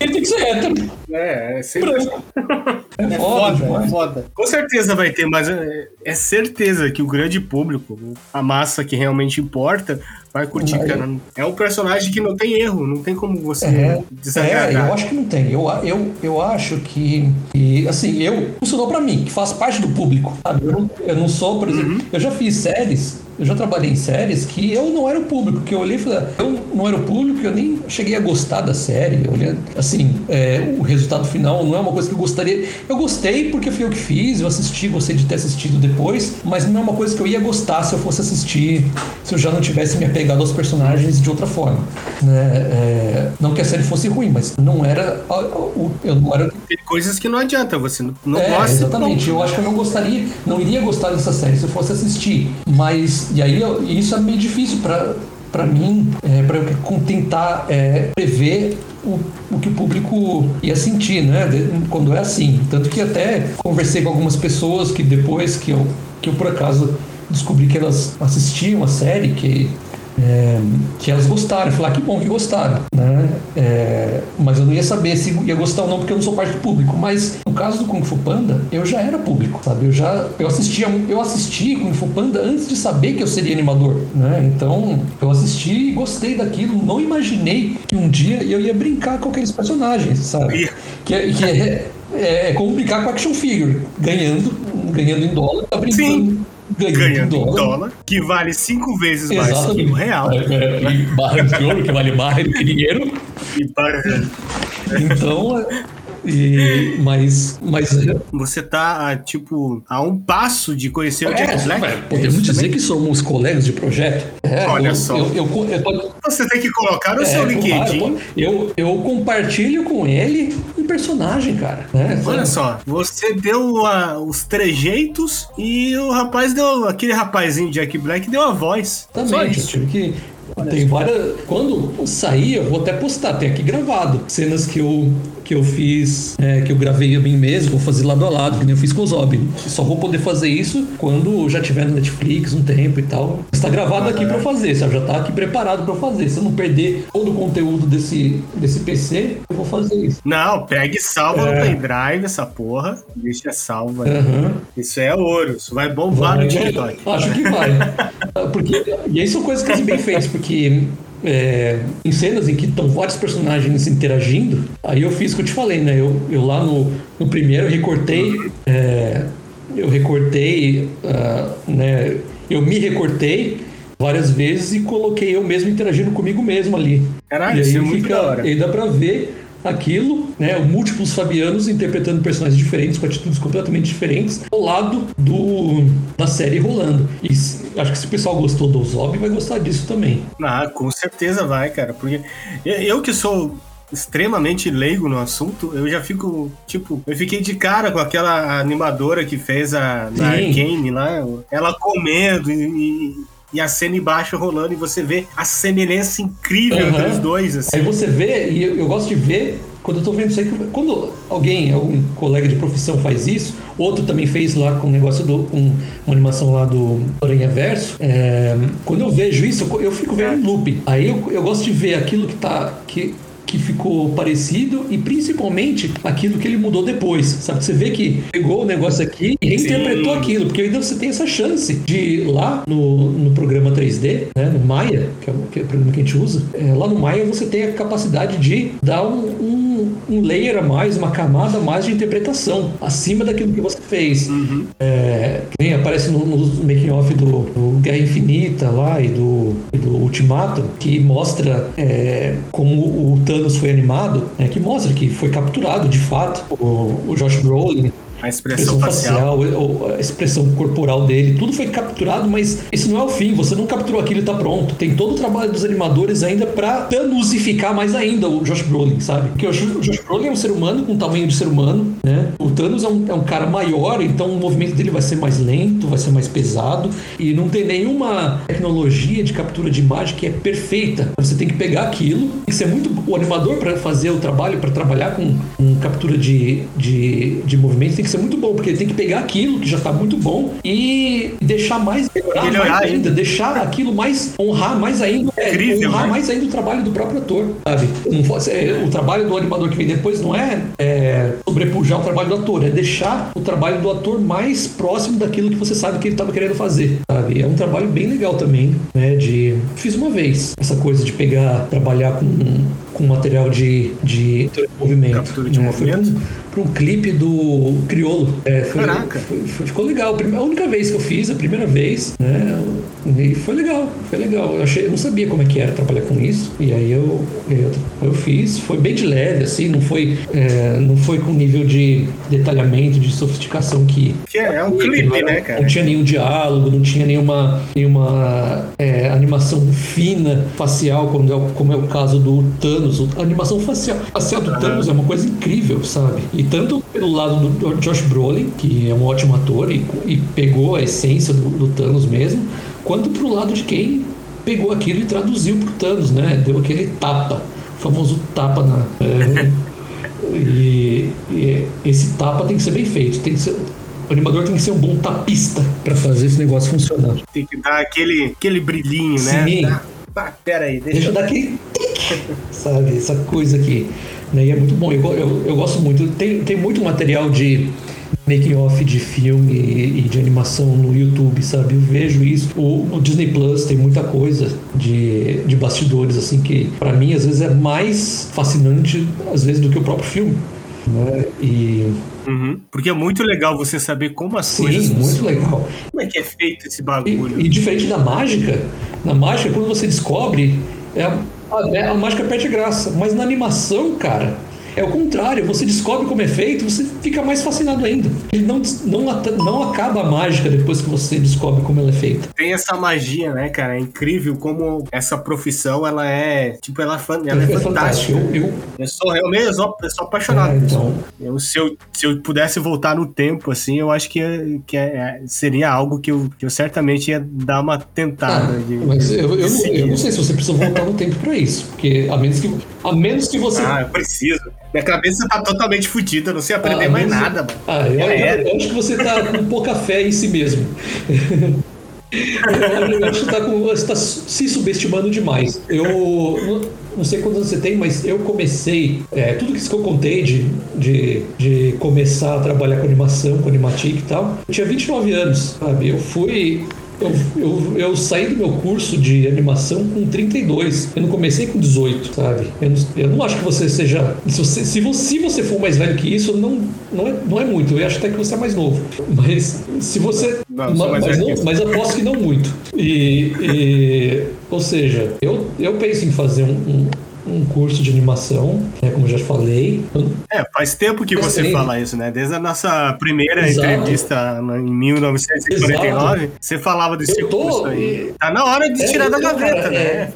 Ele tem que ser hétero. É, é sempre. É, É foda, é foda. Com certeza vai ter, mas é, é certeza que o grande público, a massa que realmente importa, vai curtir, Vai. cara. É um personagem que não tem erro, não tem como você É, é, desagradar. eu acho que não tem. Eu, eu, eu acho que, que, assim, eu funcionou pra mim, que faz parte do público. sabe? Eu, eu não sou, por exemplo, eu já fiz séries, eu já trabalhei em séries que eu não era o público, que eu olhei e falei, ah, eu não era o público, eu nem cheguei a gostar da série. Olhei, assim, é, o resultado final não é uma coisa que eu gostaria. Eu gostei porque foi eu que fiz, eu assisti, gostei de ter assistido depois, mas não é uma coisa que eu ia gostar se eu fosse assistir, se eu já não tivesse me apegado aos personagens de outra forma. Né? É, não que a série fosse ruim, mas não era. Eu não era. Tem coisas que não adianta, você não, não É, gosta. exatamente. não. Eu acho que eu não gostaria, não iria gostar dessa série se eu fosse assistir. Mas, e aí eu- isso é meio difícil pra, pra mim, é, com- tentar é, prever o, o que o público ia sentir, né? Quando é assim. Tanto que até conversei com algumas pessoas que depois que eu, que eu por acaso descobri que elas assistiam a série, que é, que elas gostaram. Ah, que bom que gostaram, né? É, mas eu não ia saber se ia gostar ou não, porque eu não sou parte do público. Mas no caso do Kung Fu Panda, eu já era público, sabe? Eu já eu assistia, eu assisti Kung Fu Panda antes de saber que eu seria animador, né? Então eu assisti e gostei daquilo. Não imaginei que um dia eu ia brincar com aqueles personagens, sabe? Que, é- que é, é, é como brincar com action figure, ganhando, ganhando em dólar, tá brincando. Sim. Ganhando, em dólar, que vale cinco vezes mais que Exatamente. o real. É, é, e barra de ouro, que vale barra de dinheiro. E para- Então, é, e, mas, mas Você tá, tipo, a um passo de conhecer o é, Jack Black. vai, podemos dizer que somos colegas de projeto. É, Olha eu, só. Eu, eu, eu, tô- Você tem que colocar no é, seu LinkedIn. eu, eu compartilho com ele um personagem, cara. né? Olha só, você deu a- os trejeitos e o rapaz deu. Aquele rapazinho Jack Black deu a voz. Só Exatamente, eu isso. tive que. Tem várias. Quando sair, eu vou até postar, tem aqui gravado. Cenas que eu, que eu fiz, é, que eu gravei a mim mesmo, vou fazer lado a lado, que nem eu fiz com o Zob. Só vou poder fazer isso quando já tiver no Netflix um tempo e tal. Está gravado aqui pra eu fazer, sabe? Já tá aqui preparado pra eu fazer. Se eu não perder todo o conteúdo desse, desse PC, eu vou fazer isso. Não, pega e salva no É. pendrive essa porra. Deixa salva. Aham. Isso é ouro. Isso vai bombar Vai, no TikTok. Acho que vai. Porque, e aí são coisas que são bem feitas, porque é, em cenas em que estão vários personagens interagindo, aí eu fiz o que eu te falei, né? Eu, eu lá no, no primeiro eu recortei. é, eu recortei, ah, né? Eu me recortei várias vezes e coloquei eu mesmo interagindo comigo mesmo ali. Caralho, e aí isso é muito fica, da hora. e aí dá pra ver aquilo, né? Múltiplos Fabianos interpretando personagens diferentes, com atitudes completamente diferentes, ao lado do, da série rolando. E acho que se o pessoal gostou do Zob, vai gostar disso também. Ah, com certeza vai, cara. Porque eu, que sou extremamente leigo no assunto, eu já fico, tipo, eu fiquei de cara com aquela animadora que fez a. Arcane lá, ela comendo e, e- e a cena embaixo rolando e você vê a semelhança incrível Aham. entre os dois, Aí assim. você vê, e eu, eu gosto de ver, quando eu tô vendo isso aí, que quando alguém, algum colega de profissão faz isso, outro também fez lá com o negócio do. com uma animação lá do Aranha Verso, é, quando eu vejo isso, eu, eu fico vendo em loop. Aí eu, eu gosto de ver aquilo que tá. Que, que ficou parecido e principalmente aquilo que ele mudou depois, sabe? Você vê que pegou o negócio aqui e reinterpretou Sim. aquilo, porque ainda você tem essa chance de lá no, no programa 3D, né, no Maya, que é, o, que é o programa que a gente usa, é, lá no Maya você tem a capacidade de dar um, um, um layer a mais, uma camada a mais de interpretação acima daquilo que você fez. É, que nem aparece no, no making off do, do Guerra Infinita lá e do, do Ultimato, que mostra é, como o Thanos foi animado, né, que mostra que foi capturado de fato o, o Josh Brolin A expressão facial. facial, a expressão corporal dele, tudo foi capturado, mas isso não é o fim. Você não capturou aquilo e tá pronto. Tem todo o trabalho dos animadores ainda pra tanusificar mais ainda o Josh Brolin, sabe? Porque o Josh Brolin é um ser humano com tamanho de ser humano, né? O Thanos é um, é um cara maior, então o movimento dele vai ser mais lento, vai ser mais pesado e não tem nenhuma tecnologia de captura de imagem que é perfeita. Você tem que pegar aquilo, tem que ser muito o animador para fazer o trabalho, para trabalhar com, com captura de, de, de movimento, tem que ser muito bom, porque ele tem que pegar aquilo que já está muito bom e deixar mais melhorar, Melhorar mais ainda. deixar aquilo mais honrar mais ainda, é, Incrível, honrar né? mais ainda o trabalho do próprio ator, sabe? Não é, o trabalho do animador que vem depois não é, é sobrepujar o trabalho do ator, é deixar o trabalho do ator mais próximo daquilo que você sabe que ele estava querendo fazer, sabe? É um trabalho bem legal também, né? De fiz uma vez essa coisa de pegar, trabalhar com com material de, de movimento. Captura de movimento? para um clipe do Criolo. É, foi- Caraca. foi- foi- ficou legal. A única vez que eu fiz, a primeira vez, né? E foi legal, foi legal. Eu, achei, eu não sabia como é que era trabalhar com isso. E aí eu, eu, eu fiz. Foi bem de leve, assim, não foi, é, não foi com nível de detalhamento, de sofisticação que. Que é, é um clipe, era- né, cara? Não tinha nenhum diálogo, não tinha nenhuma, nenhuma é, animação fina, facial, como é, o- como é o caso do Thanos. A animação facial, facial do Thanos é uma coisa incrível, sabe? E tanto pelo lado do Josh Brolin, que é um ótimo ator e, e pegou a essência do, do Thanos mesmo, quanto pro lado de quem pegou aquilo e traduziu pro Thanos, né? Deu aquele tapa, o famoso tapa na. é, e, e esse tapa tem que ser bem feito, tem que ser. O animador tem que ser um bom tapista para fazer esse negócio funcionar. Tem que dar aquele, aquele brilhinho, né? Sim. Ah, pera aí, deixa Deixa eu dar aquele. Sabe, essa coisa aqui. Né? E é muito bom, eu, eu, eu gosto muito. Tem, tem muito material de making off de filme e, e de animação no YouTube, sabe? Eu vejo isso. O, o Disney Plus tem muita coisa de, de bastidores, assim, que para mim às vezes é mais fascinante, às vezes, do que o próprio filme. Né? E Uhum. Porque é muito legal você saber como as sim, coisas muito legal. Como é que é feito esse E, bagulho? e diferente da mágica, na mágica, quando você descobre, é a, a- a mágica perde graça. Mas na animação, cara, é o contrário. Você descobre como é feito, você fica mais fascinado ainda. Ele não, não, não acaba a mágica depois que você descobre como ela é feita. Tem essa magia, né, cara? É incrível como essa profissão, ela é, tipo, ela é, ela é fantástica. Eu, eu, Eu sou eu sou, eu sou apaixonado. é, então, Eu, se, eu, se eu pudesse voltar no tempo, assim, eu acho que, que é- seria algo que eu, que eu certamente ia dar uma tentada. Ah, de, mas eu, eu, eu não sei se você precisa voltar no tempo pra isso. Porque a menos que, a menos que você. Ah, eu preciso. Minha cabeça tá totalmente fodida, não sei aprender Ah, mais mas- nada, mano. Ah, eu, eu- era. eu acho que você tá com pouca fé em si mesmo. eu acho que você tá, com, você tá se subestimando demais. Eu não, não sei quantos anos você tem, mas eu comecei. é, tudo isso que eu contei de, de, de começar a trabalhar com animação, com animatic e tal, eu tinha 29 anos, sabe? Eu fui. Eu, eu, eu saí do meu curso de animação com 32. Eu não comecei com 18, sabe? Eu não, eu não acho que você seja. Se você, se você, se você for mais velho que isso, não, não, é, não é muito. Eu acho até que você é mais novo. Mas se você. Não, mais mas, não, mas aposto que não muito. E, e- ou seja, eu, eu penso em fazer um, um, um curso de animação, né, como eu já falei. É, faz tempo que você fala isso, né? Desde a nossa primeira Exato. entrevista em 1949, você falava desse Eu tô- curso aí. Tá na hora de É, tirar da gaveta, né? é-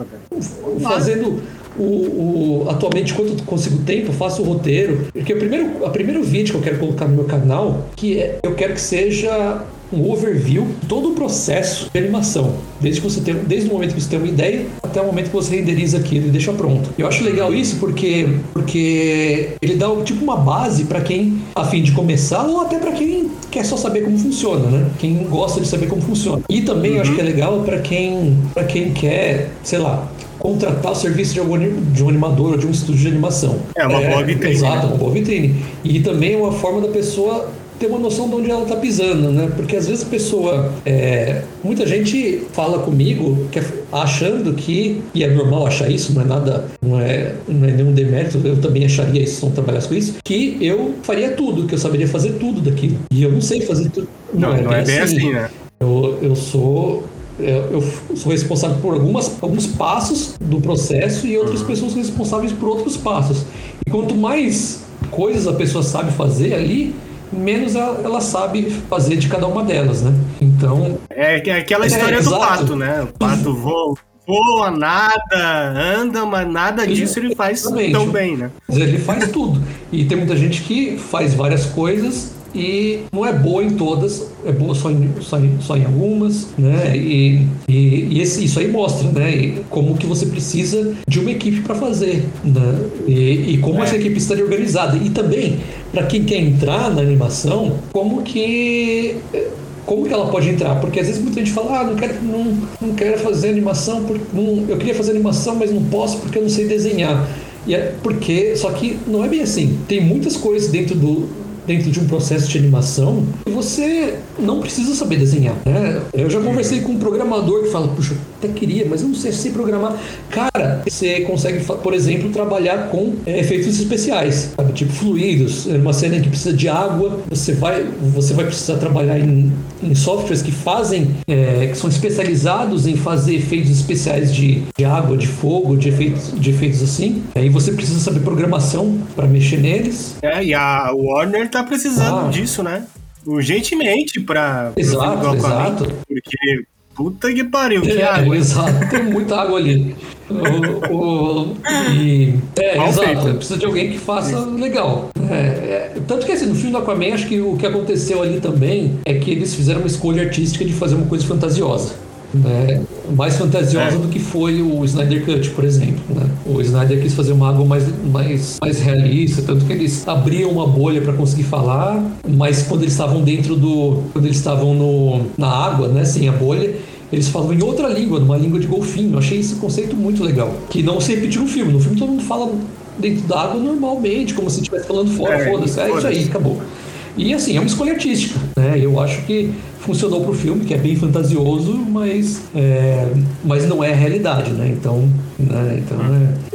fazendo o, o- atualmente quando eu consigo tempo eu faço o roteiro porque o primeiro a primeiro vídeo que eu quero colocar no meu canal que é eu quero que seja um overview de todo o processo de animação desde que você tem desde o momento que você tem uma ideia até o momento que você renderiza aquilo e deixa pronto eu acho legal isso porque porque ele dá tipo uma base para quem a fim de começar ou até para quem quer só saber como funciona né quem gosta de saber como funciona e também eu acho que é legal para quem para quem quer sei lá contratar o serviço de, algum, de um animador ou de um estúdio de animação. É uma boa vitrine, Exato, né? uma boa vitrine. E também é uma forma da pessoa ter uma noção de onde ela está pisando, né? Porque às vezes a pessoa. é, muita gente fala comigo que é- achando que. E é normal achar isso, não é nada. Não é, não é nenhum demérito, eu também acharia isso se não trabalhasse com isso. Que eu faria tudo, que eu saberia fazer tudo daquilo. E eu não sei fazer tudo. Não, não é bem assim, né? Eu, eu sou. Eu, eu sou responsável por algumas, alguns passos do processo e outras pessoas responsáveis por outros passos. E quanto mais coisas a pessoa sabe fazer ali, menos ela, ela sabe fazer de cada uma delas, né? Então. É, é aquela história É, do exato. pato, né? O pato voa, voa, nada, anda, mas nada disso ele faz Exatamente. tão bem, né? Ele faz tudo. E tem muita gente que faz várias coisas e não é boa em todas, é boa só em, só em, só em algumas, né? E, e, e esse- isso aí mostra, né? E como que você precisa de uma equipe para fazer, né? E, e como essa equipe estaria organizada. E também, para quem quer entrar na animação, como que como que ela pode entrar? Porque às vezes muita gente fala, ah, não quero, não, não quero fazer animação, porque não, eu queria fazer animação, mas não posso porque eu não sei desenhar. E é porque, só que não é bem assim. Tem muitas coisas dentro do dentro de um processo de animação você não precisa saber desenhar. Né? Eu já conversei com um programador que fala, puxa, até queria, mas eu não sei se programar. Cara, você consegue, por exemplo, trabalhar com é, efeitos especiais, sabe? tipo fluidos. É Uma cena que precisa de água, você vai, você vai precisar trabalhar em, em softwares que fazem, é, que são especializados em fazer efeitos especiais de, de água, de fogo, de efeitos, de efeitos assim. Aí você precisa saber programação para mexer neles. É, e a Warner tá precisando Ah. disso, né? Urgentemente pra. pro Exato, exato. Porque. Puta que pariu, que É, água. exato, tem muita água ali. O, o- e, é, Mal exato, feito. precisa de alguém que faça legal. É, é, tanto que assim, no filme do Aquaman, acho que o que aconteceu ali também é que eles fizeram uma escolha artística de fazer uma coisa fantasiosa. Né? Mais fantasiosa É. do que foi o Snyder Cut, por exemplo. Né? O Snyder quis fazer uma água mais, mais, mais realista, tanto que eles abriam uma bolha para conseguir falar, mas quando eles estavam dentro do. Quando eles estavam no, na água, né, sem a bolha, eles falavam em outra língua, numa língua de golfinho. Eu achei esse conceito muito legal. Que não se repetiu no filme. No filme todo mundo fala dentro da água normalmente, como se estivesse falando fora, É, foda-se. É isso foda-se. aí, acabou. E assim, é uma escolha artística, né? Eu acho que funcionou pro filme, que é bem fantasioso, mas, é, mas não é a realidade, né? Então, né? então é,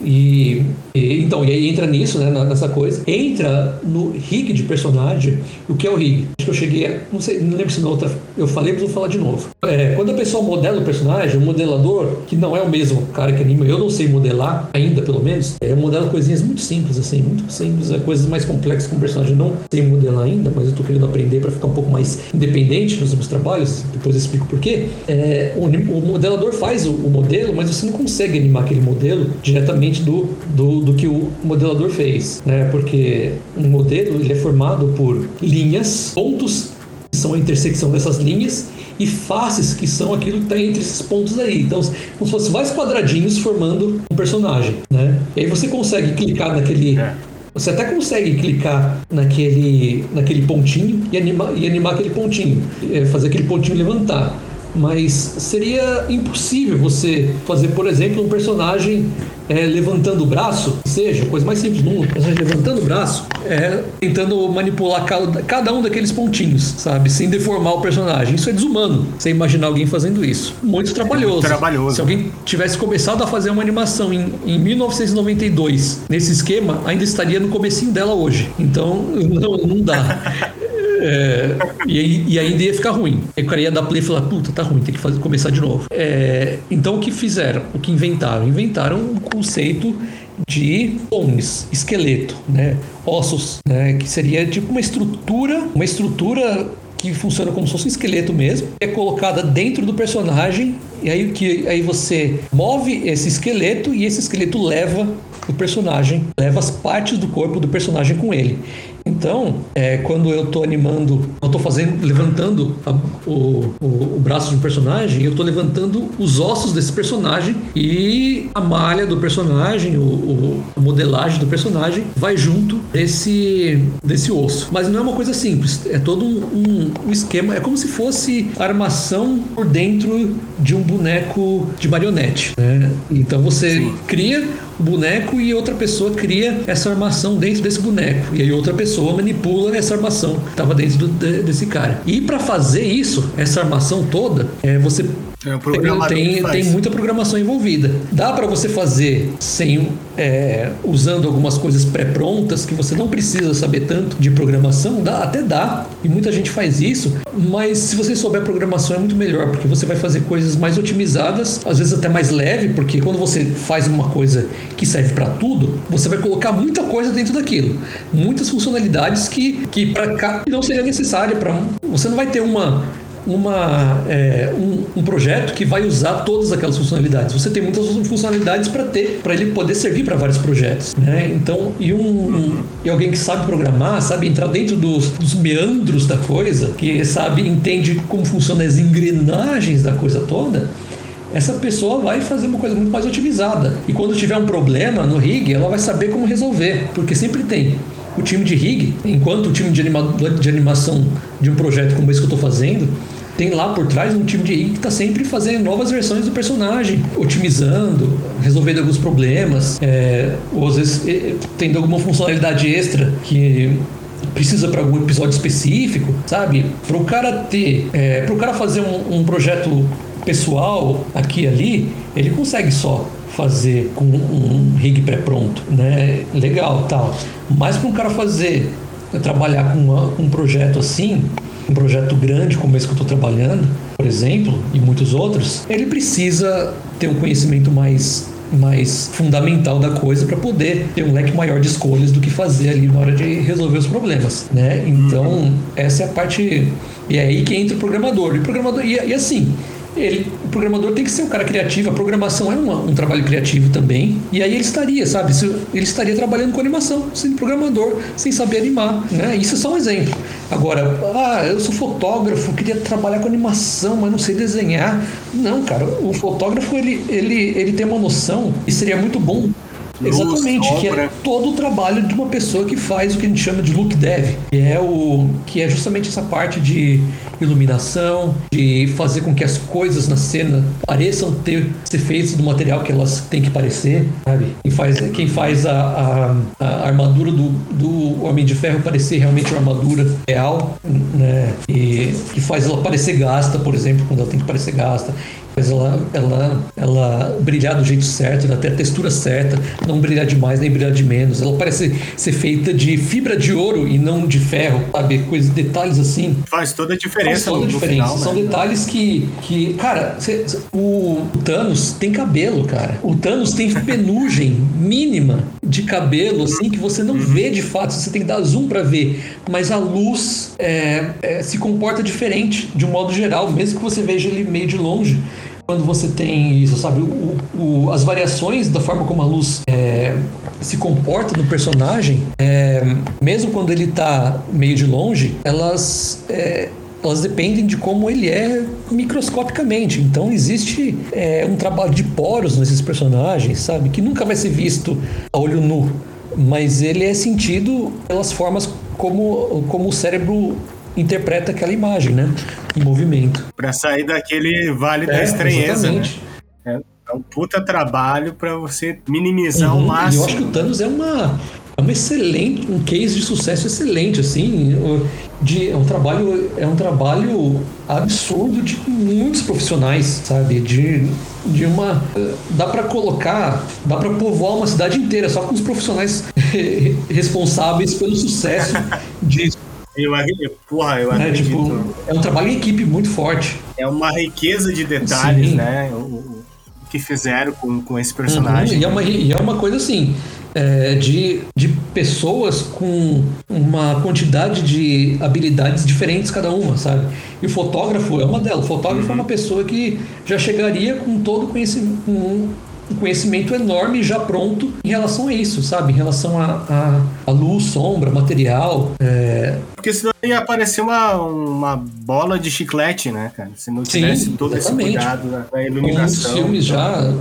e, e- então, e aí entra nisso, né, nessa coisa. Entra no rig de personagem. O que é o rig? Acho que eu cheguei Não sei, não lembro se na outra eu falei, mas vou falar de novo. É, quando a pessoa modela o personagem, o modelador, que não é o mesmo cara que anima, eu não sei modelar ainda, pelo menos, é, eu modelo coisinhas muito simples, assim, muito simples, é, coisas mais complexas com o personagem. Não sei modelar ainda, mas eu tô querendo aprender para ficar um pouco mais independente nos meus trabalhos, depois eu explico por quê. É, o, o modelador faz o, o modelo, mas você não consegue animar aquele modelo diretamente do, do, do que o modelador fez, né? Porque um modelo ele é formado por linhas, pontos que são a intersecção dessas linhas e faces que são aquilo que está entre esses pontos aí. Então, como se fosse vários quadradinhos formando um personagem, né? E aí você consegue clicar naquele É. você até consegue clicar naquele, naquele pontinho e animar, e animar aquele pontinho, é, fazer aquele pontinho levantar. Mas seria impossível você fazer, por exemplo, um personagem é, levantando o braço, seja, coisa mais simples do mundo, um personagem levantando o braço, é, tentando manipular cada, cada um daqueles pontinhos, sabe? Sem deformar o personagem. Isso é desumano, você imaginar alguém fazendo isso. Muito trabalhoso. trabalhoso. Se alguém tivesse começado a fazer uma animação em, em 1992, nesse esquema, ainda estaria no comecinho dela hoje. Então, não, não dá. É, e, e ainda ia ficar ruim. Aí o cara ia dar play e falar, puta, tá ruim, tem que fazer, começar de novo. É, então o que fizeram? O que inventaram? Inventaram um conceito de bones, esqueleto, né? Ossos, né? Que seria tipo uma estrutura, uma estrutura que funciona como se fosse um esqueleto mesmo, é colocada dentro do personagem e aí que aí você move esse esqueleto e esse esqueleto leva o personagem, leva as partes do corpo do personagem com ele. Então, é, quando eu tô animando, eu tô fazendo, levantando a- o, o, o braço de um personagem, eu tô levantando os ossos desse personagem e a malha do personagem, o, o- a modelagem do personagem vai junto desse, desse osso. Mas não é uma coisa simples, é todo um, um- um esquema, é como se fosse armação por dentro de um boneco de marionete. Né? Então você cria o boneco e outra pessoa cria essa armação dentro desse boneco. E aí outra pessoa manipula essa armação que estava dentro do- de- desse cara. E para fazer isso, essa armação toda, é, você É um Tem, que tem, tem muita programação envolvida. Dá para você fazer sem é, usando algumas coisas pré-prontas que você não precisa saber tanto de programação, dá, até dá. E muita gente faz isso, mas se você souber programação é muito melhor, porque você vai fazer coisas mais otimizadas, às vezes até mais leve, porque quando você faz uma coisa que serve para tudo, você vai colocar muita coisa dentro daquilo, muitas funcionalidades que, que para cá não seria necessária para você não vai ter uma uma, é, um, um projeto que vai usar todas aquelas funcionalidades. Você tem muitas funcionalidades para ter, para ele poder servir para vários projetos. Né? Então, e, um, e alguém que sabe programar, sabe entrar dentro dos, dos meandros da coisa, que sabe, entende como funcionam as engrenagens da coisa toda, essa pessoa vai fazer uma coisa muito mais otimizada. E quando tiver um problema no rig, ela vai saber como resolver, porque sempre tem o time de rig, enquanto o time de, anima de animação de um projeto como esse que eu estou fazendo, tem lá por trás um time de rig que está sempre fazendo novas versões do personagem, otimizando, resolvendo alguns problemas, é, ou às vezes é, tendo alguma funcionalidade extra que precisa para algum episódio específico, sabe? Para o cara ter, é, para o cara fazer um, um projeto pessoal aqui e ali, ele consegue só fazer com um rig pré-pronto, né? Legal, tal. Mas para um cara fazer, trabalhar com uma, um projeto assim, um projeto grande como esse que eu estou trabalhando, por exemplo, e muitos outros, ele precisa ter um conhecimento mais mais fundamental da coisa para poder ter um leque maior de escolhas do que fazer ali na hora de resolver os problemas, né? Então essa é a parte e é aí que entra o programador. E o programador e, e assim ele, o programador tem que ser um cara criativo. A programação é um trabalho criativo também. E aí ele estaria, sabe? Ele estaria trabalhando com animação, sendo programador, sem saber animar. Né? Isso é só um exemplo. Agora, ah, eu sou fotógrafo, queria trabalhar com animação, mas não sei desenhar. Não, cara, o fotógrafo ele, ele, ele tem uma noção e seria muito bom Luz, Exatamente, que é todo o trabalho de uma pessoa que faz o que a gente chama de look dev, que é o que é justamente essa parte de iluminação, de fazer com que as coisas na cena pareçam ter ser feitas do material que elas têm que parecer, sabe? Quem faz, quem faz a, a, a armadura do, do Homem de Ferro parecer realmente uma armadura real, né? E que faz ela parecer gasta, por exemplo, quando ela tem que parecer gasta faz ela, ela, ela brilhar do jeito certo, ela ter a textura certa, não brilhar demais nem brilhar de menos. Ela parece ser feita de fibra de ouro e não de ferro, sabe? Coisas, detalhes assim. Faz toda a Faz diferença toda a diferença. final, São né? detalhes que, que cara, cê- o Thanos tem cabelo, cara. O Thanos tem penugem mínima de cabelo, assim, que você não vê de fato. Você tem que dar zoom pra ver. Mas a luz é, é, se comporta diferente, de um modo geral, mesmo que você veja ele meio de longe. Quando você tem isso, sabe? O, o- as variações da forma como a luz é, se comporta no personagem, é, mesmo quando ele tá meio de longe, elas. é, elas dependem de como ele é microscopicamente. Então existe é, um trabalho de poros nesses personagens, sabe? Que nunca vai ser visto a olho nu. Mas ele é sentido pelas formas como, como o cérebro interpreta aquela imagem, né? Em movimento. Pra sair daquele vale da É, estranheza, né? exatamente. É um puta trabalho pra você minimizar Uhum, e máximo. eu acho que o Thanos é uma, é uma excelente, um case de sucesso excelente, assim, o- de, é um trabalho, é um trabalho absurdo de muitos profissionais, sabe, de, de uma, dá pra colocar, dá pra povoar uma cidade inteira só com os profissionais responsáveis pelo sucesso disso, Eu, porra, eu né, acredito. tipo, é um trabalho em equipe muito forte. É uma riqueza de detalhes, Sim. né? O, o- que fizeram com, com esse personagem. Uhum, e, é uma, e é uma coisa assim, é, de, de pessoas com uma quantidade de habilidades diferentes cada uma, sabe? E o fotógrafo é uma delas. O fotógrafo é uma pessoa que já chegaria com todo o conhecimento, com um conhecimento enorme já pronto em relação a isso, sabe? Em relação a, a, a luz, sombra, material. é, Porque senão ia aparecer uma, uma bola de chiclete, né, cara? Se não Sim, tivesse todo esse exatamente. cuidado da, da Como muitos iluminação. filmes já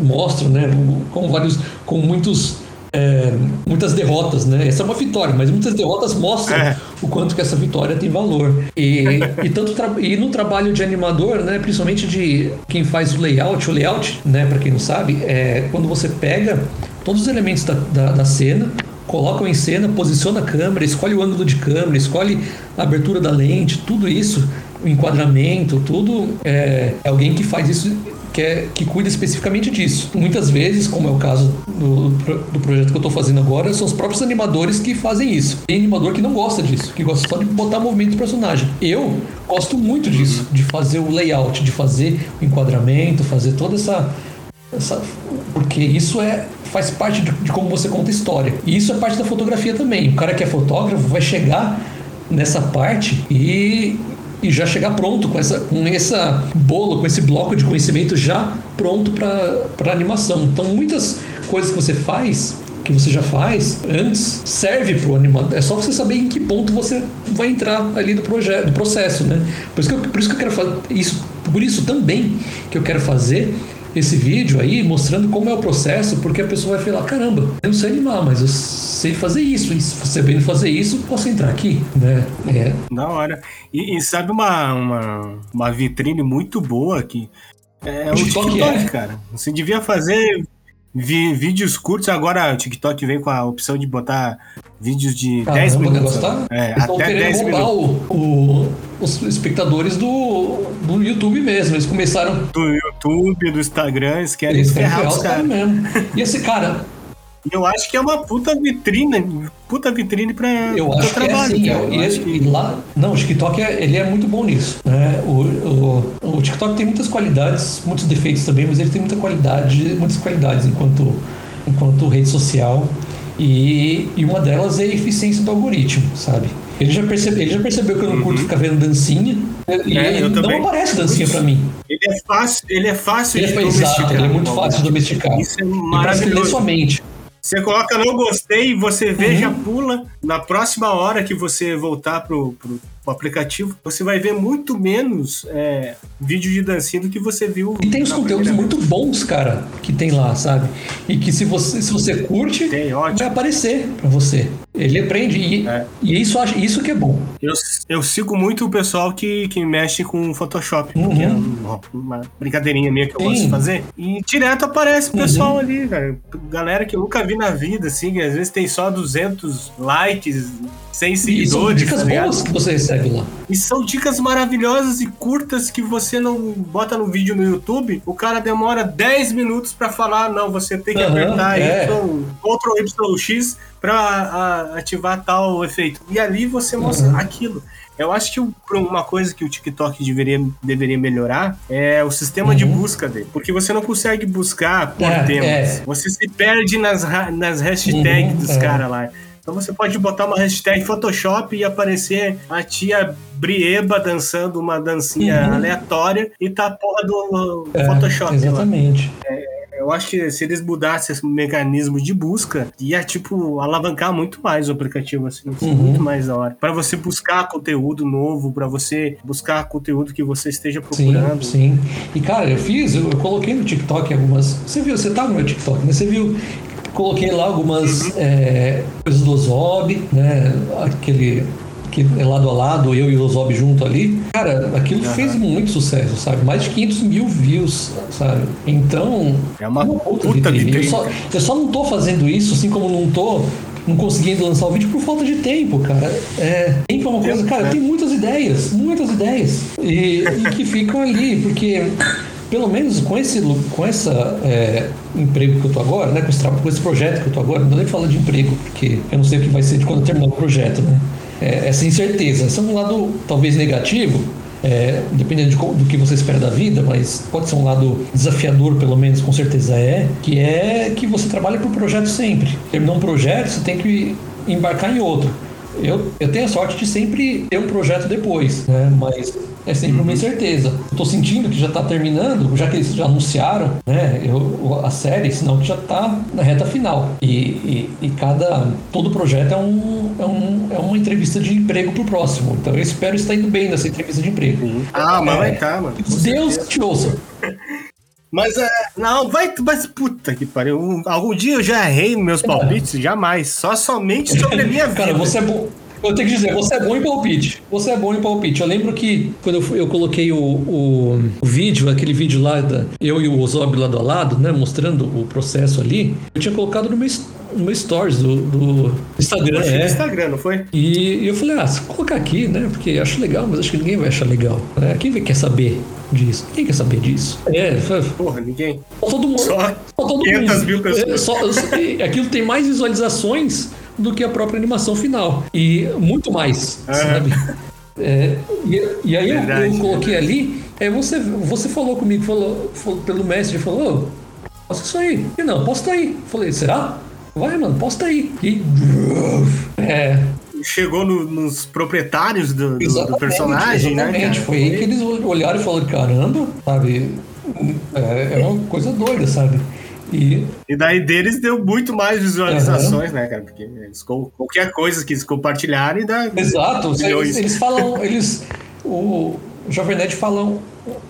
mostram, né? Com vários, com muitos, é, muitas derrotas, né? Essa é uma vitória, mas muitas derrotas mostram É. o quanto que essa vitória tem valor. E, e tanto e no trabalho de animador, né? Principalmente de quem faz o layout, o layout, né? Para quem não sabe, é quando você pega todos os elementos da, da, da cena colocam em cena, posiciona a câmera, escolhe o ângulo de câmera, escolhe a abertura da lente, tudo isso o enquadramento, tudo, é, é alguém que faz isso que, é, que cuida especificamente disso. Muitas vezes, como é o caso do, do projeto que eu estou fazendo agora, são os próprios animadores que fazem isso. Tem animador que não gosta disso, que gosta só de botar movimento do personagem. Eu gosto muito disso, de fazer o layout, de fazer o enquadramento, fazer toda essa. essa porque isso é faz parte de, de como você conta história. E isso é parte da fotografia também. O cara que é fotógrafo vai chegar nessa parte e e já chegar pronto com essa com essa bolo, com esse bloco de conhecimento já pronto para animação. Então muitas coisas que você faz que você já faz antes serve para o animador. É só você saber em que ponto você vai entrar ali do projeto, do processo, né? Por isso que eu, por isso que eu quero fazer isso, por isso também que eu quero fazer esse vídeo aí mostrando como é o processo, porque a pessoa vai falar: caramba, eu não sei animar, mas eu sei fazer isso. E se você bem fazer isso, posso entrar aqui, né? É. Da hora. E, e sabe uma, uma, uma vitrine muito boa aqui? É o TikTok, TikTok é. cara. Você devia fazer vi, vídeos curtos. Agora o TikTok vem com a opção de botar vídeos de Caramba, 10 minutos. Tá? É, até 10 minutos. O, o, os espectadores do, do YouTube mesmo. Eles começaram. Do YouTube, do Instagram, eles querem eles ferrar os caras. Mesmo. E esse cara. Eu acho que é uma puta vitrine, puta vitrine para eu acho trabalho. Que é assim, eu, acho que... lá, não, o TikTok é, ele é muito bom nisso. Né? O, o, o TikTok tem muitas qualidades, muitos defeitos também, mas ele tem muita qualidade, muitas qualidades enquanto enquanto rede social. E, e uma delas é a eficiência do algoritmo, sabe? Ele já, percebe, ele já percebeu que eu não uhum. curto ficar vendo dancinha. E é, não também. aparece dancinha para mim. Ele é fácil, ele é fácil ele de é, domesticar. Exato, ele é muito fácil de domesticar. Isso é maravilhoso. E sua mente. Você coloca não gostei, você vê, uhum. já pula. Na próxima hora que você voltar pro, pro o aplicativo, você vai ver muito menos é, vídeo de dancinha do que você viu. E tem os conteúdos muito bons, cara, que tem lá, sabe? E que se você, se você curte, tem, vai aparecer para você. Ele aprende e, é. e isso, isso que é bom. Eu, eu sigo muito o pessoal que, que mexe com Photoshop, uhum. que é uma, uma, brincadeirinha minha que eu Sim. gosto de fazer. E direto aparece o pessoal uhum. ali, cara. Galera que eu nunca vi na vida, assim, às vezes tem só 200 likes, 100 seguidores. E são dicas tá boas que você recebe lá. E são dicas maravilhosas e curtas que você não bota no vídeo no YouTube. O cara demora 10 minutos para falar, não, você tem que uhum, apertar é. Y, Ctrl YX para ativar tal efeito. E ali você mostra uhum. aquilo. Eu acho que uma coisa que o TikTok deveria, deveria melhorar é o sistema uhum. de busca dele. Porque você não consegue buscar por é, temas. É. Você se perde nas, nas hashtags uhum, dos é. caras lá. Então você pode botar uma hashtag Photoshop e aparecer a tia Brieba dançando uma dancinha uhum. aleatória e tá a porra do é, Photoshop. Exatamente. É, eu acho que se eles mudassem esse mecanismo de busca, ia, tipo, alavancar muito mais o aplicativo, assim, uhum. muito mais da hora. Para você buscar conteúdo novo, para você buscar conteúdo que você esteja procurando. Sim, sim. E, cara, eu fiz, eu, eu coloquei no TikTok algumas. Você viu, você tá no meu TikTok, né? Você viu Coloquei lá algumas é, coisas do Zob, né? Aquele que é lado a lado, eu e o Zob junto ali. Cara, aquilo uhum. fez muito sucesso, sabe? Mais de 500 mil views, sabe? Então. É uma, uma puta, puta vitrine. Eu só, eu só não tô fazendo isso, assim como não tô não conseguindo lançar o vídeo por falta de tempo, cara. É, tempo é uma coisa, cara, tem muitas ideias, muitas ideias. E, e que ficam ali, porque pelo menos com esse com essa é, emprego que eu tô agora, né, com esse, com esse projeto que eu tô agora, não vou nem falar de emprego, porque eu não sei o que vai ser de quando terminar o projeto, né? É, essa incerteza. Esse é um lado talvez negativo, é, dependendo de, do que você espera da vida, mas pode ser um lado desafiador, pelo menos com certeza é, que é que você trabalha por projeto sempre. Terminar um projeto, você tem que embarcar em outro. Eu, eu tenho a sorte de sempre ter um projeto depois, né? Mas é sempre uma uhum. incerteza. Eu tô sentindo que já tá terminando, já que eles já anunciaram, né, eu, a série, senão que já tá na reta final. E, e, e, cada. Todo projeto é, um, é, um, é uma entrevista de emprego pro próximo. Então eu espero estar indo bem nessa entrevista de emprego. Ah, mas vai estar, tá, mano. Deus te ouça. Mas é. Não, vai. Mas puta que pariu. Algum dia eu já errei nos meus palpites? Jamais. Só somente sobre a minha vida. Cara, você é bom. Eu tenho que dizer, você é bom em palpite. Você é bom em palpite. Eu lembro que quando eu, eu coloquei o, o, o, vídeo, aquele vídeo lá, da, eu e o Ozob lado a lado, né? Mostrando o processo ali, eu tinha colocado no meu, no meu stories do, do Instagram. É. Instagram, não foi? E, e, eu falei, ah, se colocar aqui, né? Porque acho legal, mas acho que ninguém vai achar legal. Né? Quem quer saber disso? Quem quer saber disso? É, porra, ninguém. Só todo mundo. Só, só todo 500 mundo. mil pessoas. É, só, aquilo tem mais visualizações do que a própria animação final. E muito mais, uhum. sabe? É, e, e, aí Verdade, eu, eu, coloquei ali, é, você, você falou comigo, falou, falou pelo mestre, falou, oh, posta isso aí. E não, posta aí. Falei, será? Vai, mano, posta aí. E. É. Chegou no, nos proprietários do, do, do personagem, né, exatamente. né? Foi aí que eles olharam e falaram: caramba, sabe? É, é uma coisa doida, sabe? E... e daí deles deu muito mais visualizações, uhum. né, cara? Porque eles, qualquer coisa que eles compartilharem dá. Exato, eles, eles falam, eles. O Jovem Nerd falam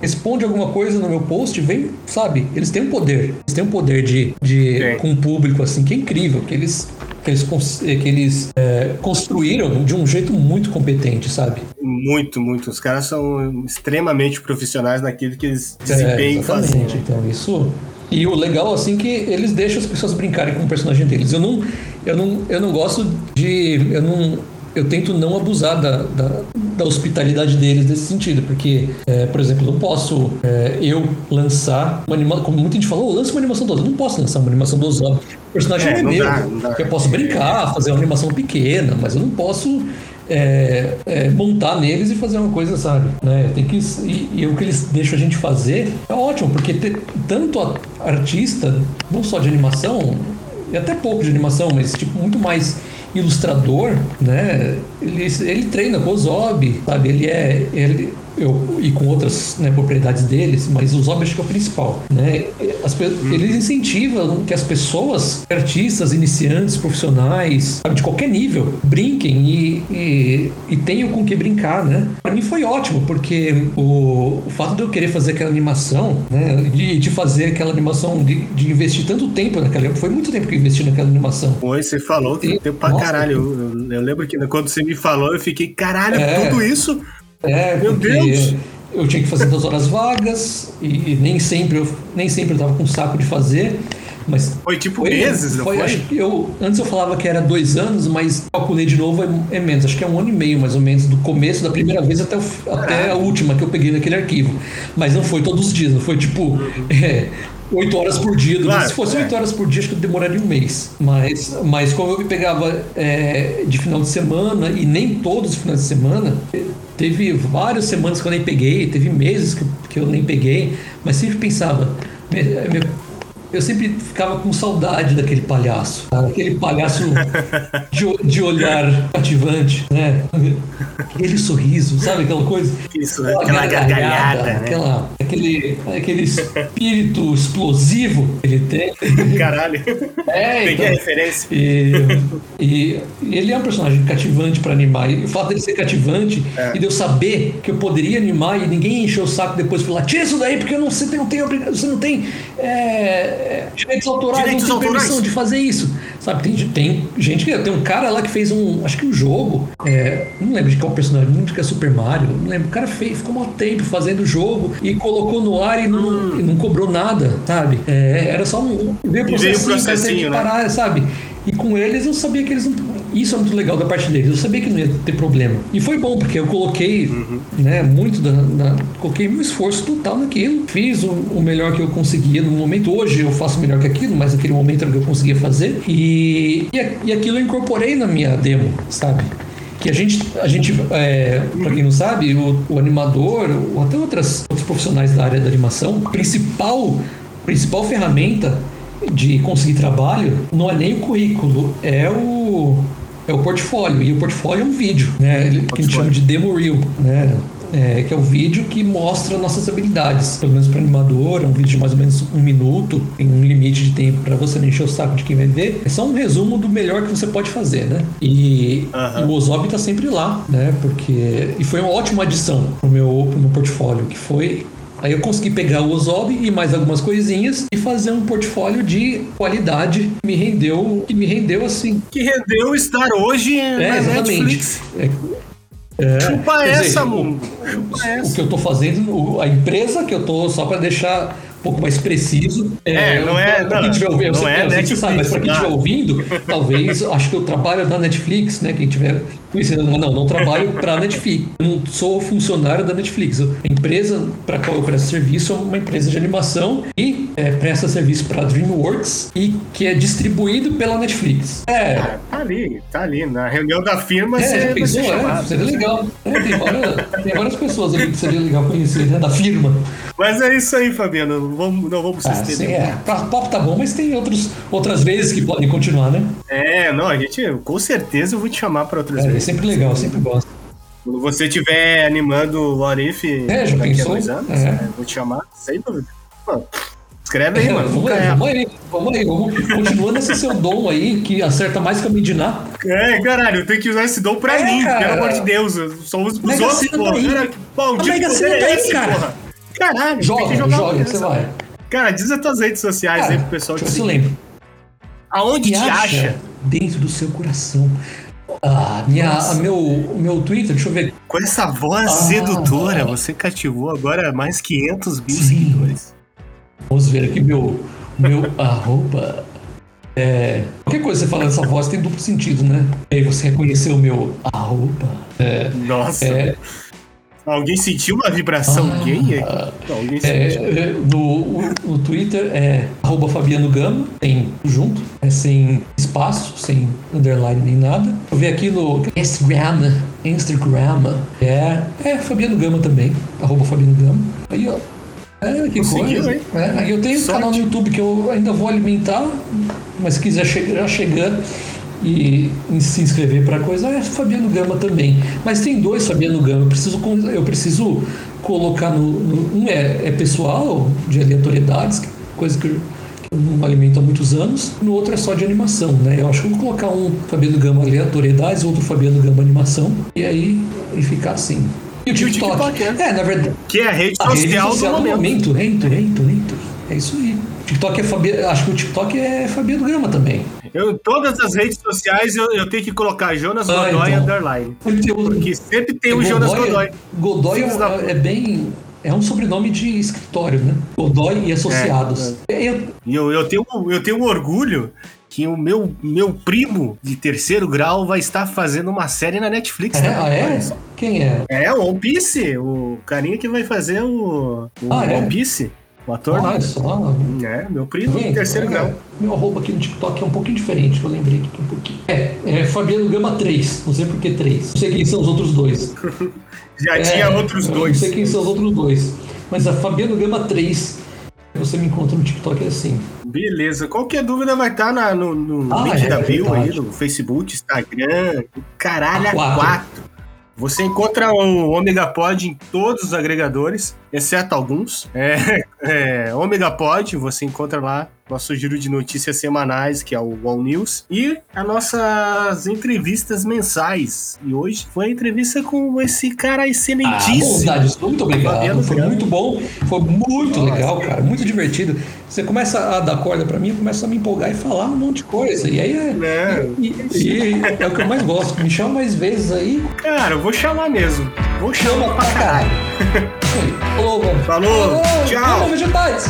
responde alguma coisa no meu post, vem, sabe? Eles têm um poder. Eles têm um poder de, de com o público, assim, que é incrível. Que eles, que eles, que eles é, construíram de um jeito muito competente, sabe? Muito, muito. Os caras são extremamente profissionais naquilo que eles desempenham é, fazem. Né? Então, isso. E o legal, assim, que eles deixam as pessoas brincarem com o personagem deles. Eu não, eu não, eu não gosto de. Eu não eu tento não abusar da, da, da hospitalidade deles nesse sentido, porque, é, por exemplo, não posso é, eu lançar uma animação, como muita gente falou, lança uma animação do Ozob. Eu não posso lançar uma animação do Ozob. O personagem é, é meu. Dá, dá. Eu posso brincar, fazer uma animação pequena, mas eu não posso é, é, montar neles e fazer uma coisa, sabe? Né? Tem que, e, e, o que eles deixam a gente fazer é ótimo, porque ter tanto artista, não só de animação, e até pouco de animação, mas tipo, muito mais ilustrador, né? Ele, ele treina com o Zob, sabe? Ele é. Ele, eu, e com outras né, propriedades deles, mas o Zob acho que é o principal, né? As, hum. Eles incentivam que as pessoas, artistas, iniciantes, profissionais, sabe, de qualquer nível, brinquem e, e, e, tenham com que brincar, né? Para mim foi ótimo, porque o, o fato de eu querer fazer aquela animação, né? De, de fazer aquela animação, de, de investir tanto tempo naquela foi muito tempo que eu investi naquela animação. Foi, você falou que tempo pra nossa, caralho. Eu, eu, eu, lembro que quando você me falou, eu fiquei, caralho, é, tudo isso? É, Meu Deus! Eu tinha que fazer duas horas vagas e, nem sempre eu nem sempre eu tava com saco de fazer. Mas foi tipo foi, meses, não foi? foi? Acho que eu, antes eu falava que era dois anos, mas calculei de novo, é, é, menos. Acho que é um ano e meio, mais ou menos, do começo da primeira vez até, o, até a última que eu peguei naquele arquivo. Mas não foi todos os dias, não foi tipo é, oito horas por dia. Claro, se fosse é. oito é. horas por dia, acho que demoraria um mês. Mas, mas como eu me pegava é, de final de semana, e nem todos os finais de semana, Teve várias semanas que eu nem peguei, teve meses que, que eu nem peguei, mas sempre pensava, eu sempre ficava com saudade daquele palhaço. Aquele palhaço de, de, olhar cativante, né? Aquele sorriso, sabe aquela coisa? Isso, aquela, aquela gargalhada, gargalhada né? aquela, aquele, aquele espírito explosivo que ele tem. Caralho. É, Peguei então, a referência. E, e, ele é um personagem cativante para animar. E o fato dele ser cativante é. e de eu saber que eu poderia animar e ninguém encheu o saco depois e falar: tira isso daí porque não, você, não tem, você não tem é, direitos autorais, direitos não tem autorais. permissão de fazer isso. Sabe, tem, tem gente que. Tem um cara lá que fez um. Acho que um jogo. É, não lembro de qual personagem, não lembro que é Super Mario. Não lembro. O cara fez, ficou um tempo fazendo o jogo e colocou no ar e não, hum. e não cobrou nada, sabe? É, era só um. Veio processinho, processinho né? parar, sabe? E com eles eu sabia que eles não. Isso é muito legal da parte deles. Eu sabia que não ia ter problema. E foi bom, porque eu coloquei uhum. né, muito da, da, Coloquei meu esforço total naquilo. Fiz o, o, melhor que eu conseguia no momento. Hoje eu faço melhor que aquilo, mas naquele momento era o que eu conseguia fazer. E, e, e aquilo eu incorporei na minha demo, sabe? Que a gente, a gente é, para quem não sabe, o, o, animador, ou até outras, outros profissionais da área da animação, principal, principal ferramenta de conseguir trabalho não é nem o currículo, é o, é o portfólio. E o portfólio é um vídeo, né? Que a gente chama de demo reel, né? É, que é o vídeo que mostra nossas habilidades. Pelo menos para animador, é um vídeo de mais ou menos um minuto, tem um limite de tempo para você não encher o saco de quem vai ver. É só um resumo do melhor que você pode fazer, né? E, uhum. o Ozob tá sempre lá, né? Porque. E foi uma ótima adição pro meu, pro meu portfólio, que foi Aí eu consegui pegar o Ozob e mais algumas coisinhas e fazer um portfólio de qualidade que me rendeu, que me rendeu assim. Que rendeu estar hoje É, na exatamente. Netflix. É, Chupa quer dizer, essa, o- mundo. Chupa O essa. que eu tô fazendo, o- a empresa que eu tô, só para deixar um pouco mais preciso. É, não é- pra quem tiver ouvindo, não é sabe, mas para quem estiver ouvindo, talvez, acho que eu trabalho na Netflix, né? Quem tiver conhecendo, não, não, trabalho para a Netflix. Eu não sou funcionário da Netflix. A empresa para qual eu presto serviço é uma empresa de animação e é, presta serviço para DreamWorks e que é distribuído pela Netflix. É, Tá ali, tá ali. Na reunião da firma é, você pensou, é, seria legal. É, tem, várias, tem várias pessoas ali que seria legal conhecer, né? Da firma. Mas é isso aí, Fabiano. Não vamos, não vamos se Ah, estender. sim, é. Pra pop tá bom, mas tem outros, outras vezes que podem continuar, né? É, não, a gente, com certeza eu vou te chamar para outras É, é vezes. sempre legal, sempre gosto. Quando você estiver animando o What If É, já daqui pensou? a dois anos, É. é, vou te chamar sem dúvida. Pô, escreve aí, mano. vamos, aí, vamos aí, vamos aí, vamos continuando esse seu dom aí, que acerta mais que a Midiná. É, caralho, eu tenho que usar esse dom pra É, mim, cara. pelo amor de Deus. Eu só uso pros outros, porra. tá aí. Cara, bom, A Mega Sena tá é aí, cara. porra. Caralho, Joga, joga, uma você vai. Cara, diz as tuas redes sociais Cara, aí pro pessoal deixa eu ver se eu lembro. Aonde te acha? dentro do seu coração. Ah, minha, meu, meu Twitter, deixa eu ver. Com essa voz Ah. sedutora, você cativou agora mais 500 mil Sim. seguidores. Vamos ver aqui meu, meu arroba. É, qualquer coisa que você fala nessa voz tem duplo sentido, né? E aí você reconheceu o meu arroba. É, Nossa. é, Alguém sentiu uma vibração Ah. gay aqui? Alguém é, no, no Twitter é arroba Fabiano Gama, tem junto, é sem espaço, sem underline nem nada. Eu vi aqui no Instagram, Instagram, é, é Fabiano Gama também, arroba Fabiano Gama. Aí, ó. É, que Conseguiu, coisa. É, aí eu tenho um Sorte. canal no YouTube que eu ainda vou alimentar, mas se quiser chegar, chegar e se inscrever para coisa, é Fabiano Gama também. Mas tem dois Fabiano Gama, eu preciso, eu preciso colocar no. no- um é, é pessoal, de aleatoriedades, coisa que eu, que eu não alimento há muitos anos, no outro é só de animação, né? Eu acho que eu vou colocar um Fabiano Gama aleatoriedades, outro Fabiano Gama animação, e aí e ficar assim. E o TikTok? TikTok, é. é, na verdade. Que é a rede A rede social, social do do momento. momento, rento, rento, rento. É isso aí. TikTok é Fabiano, acho que o TikTok é Fabiano Gama também. Eu, todas as redes sociais eu, eu tenho que colocar Jonas Ah, Godoy então. underline. Porque sempre tem o Jonas Godoy. Godoy é, é bem. É um sobrenome de escritório, né? Godoy e associados. Eu- E eu, eu, tenho, eu tenho um orgulho que o meu, meu primo de terceiro grau vai estar fazendo uma série na Netflix. é, né? ah, é? Quem é? É, o One Piece, o carinha que vai fazer o, o Ah, é? One Piece, o ator. Olha só. É, meu primo Gente, terceiro é, grau. Meu arroba aqui no TikTok é um pouquinho diferente, que eu lembrei aqui um pouquinho. É, é Fabiano Gama 3. Não sei por que 3. Não sei quem são os outros dois. Já É, tinha outros dois. Não sei quem são os outros dois. Mas a Fabiano Gama 3. Você me encontra no TikTok é assim. Beleza. Qualquer dúvida vai estar na- no, no Ah, link é, da verdade. aí, no Facebook, Instagram, caralho, a Quatro. quatro. Você encontra o Omega Pod em todos os agregadores, exceto alguns. É, é, Omega Pod, você encontra lá nosso giro de notícias semanais, que é o All News, e as nossas entrevistas mensais. E hoje foi a entrevista com esse cara Ah, excelentíssimo. bondade, muito obrigado. Foi muito bom, foi muito legal, cara, muito divertido. Você começa a dar corda pra mim, eu começo a me empolgar e falar um monte de coisa. E aí é, É. e- e é o que eu mais gosto. Me chama mais vezes aí. Cara, eu vou chamar mesmo. Vou chamar Chama pra caralho. Falou, mano. Falou, tchau. Falou, vegetais.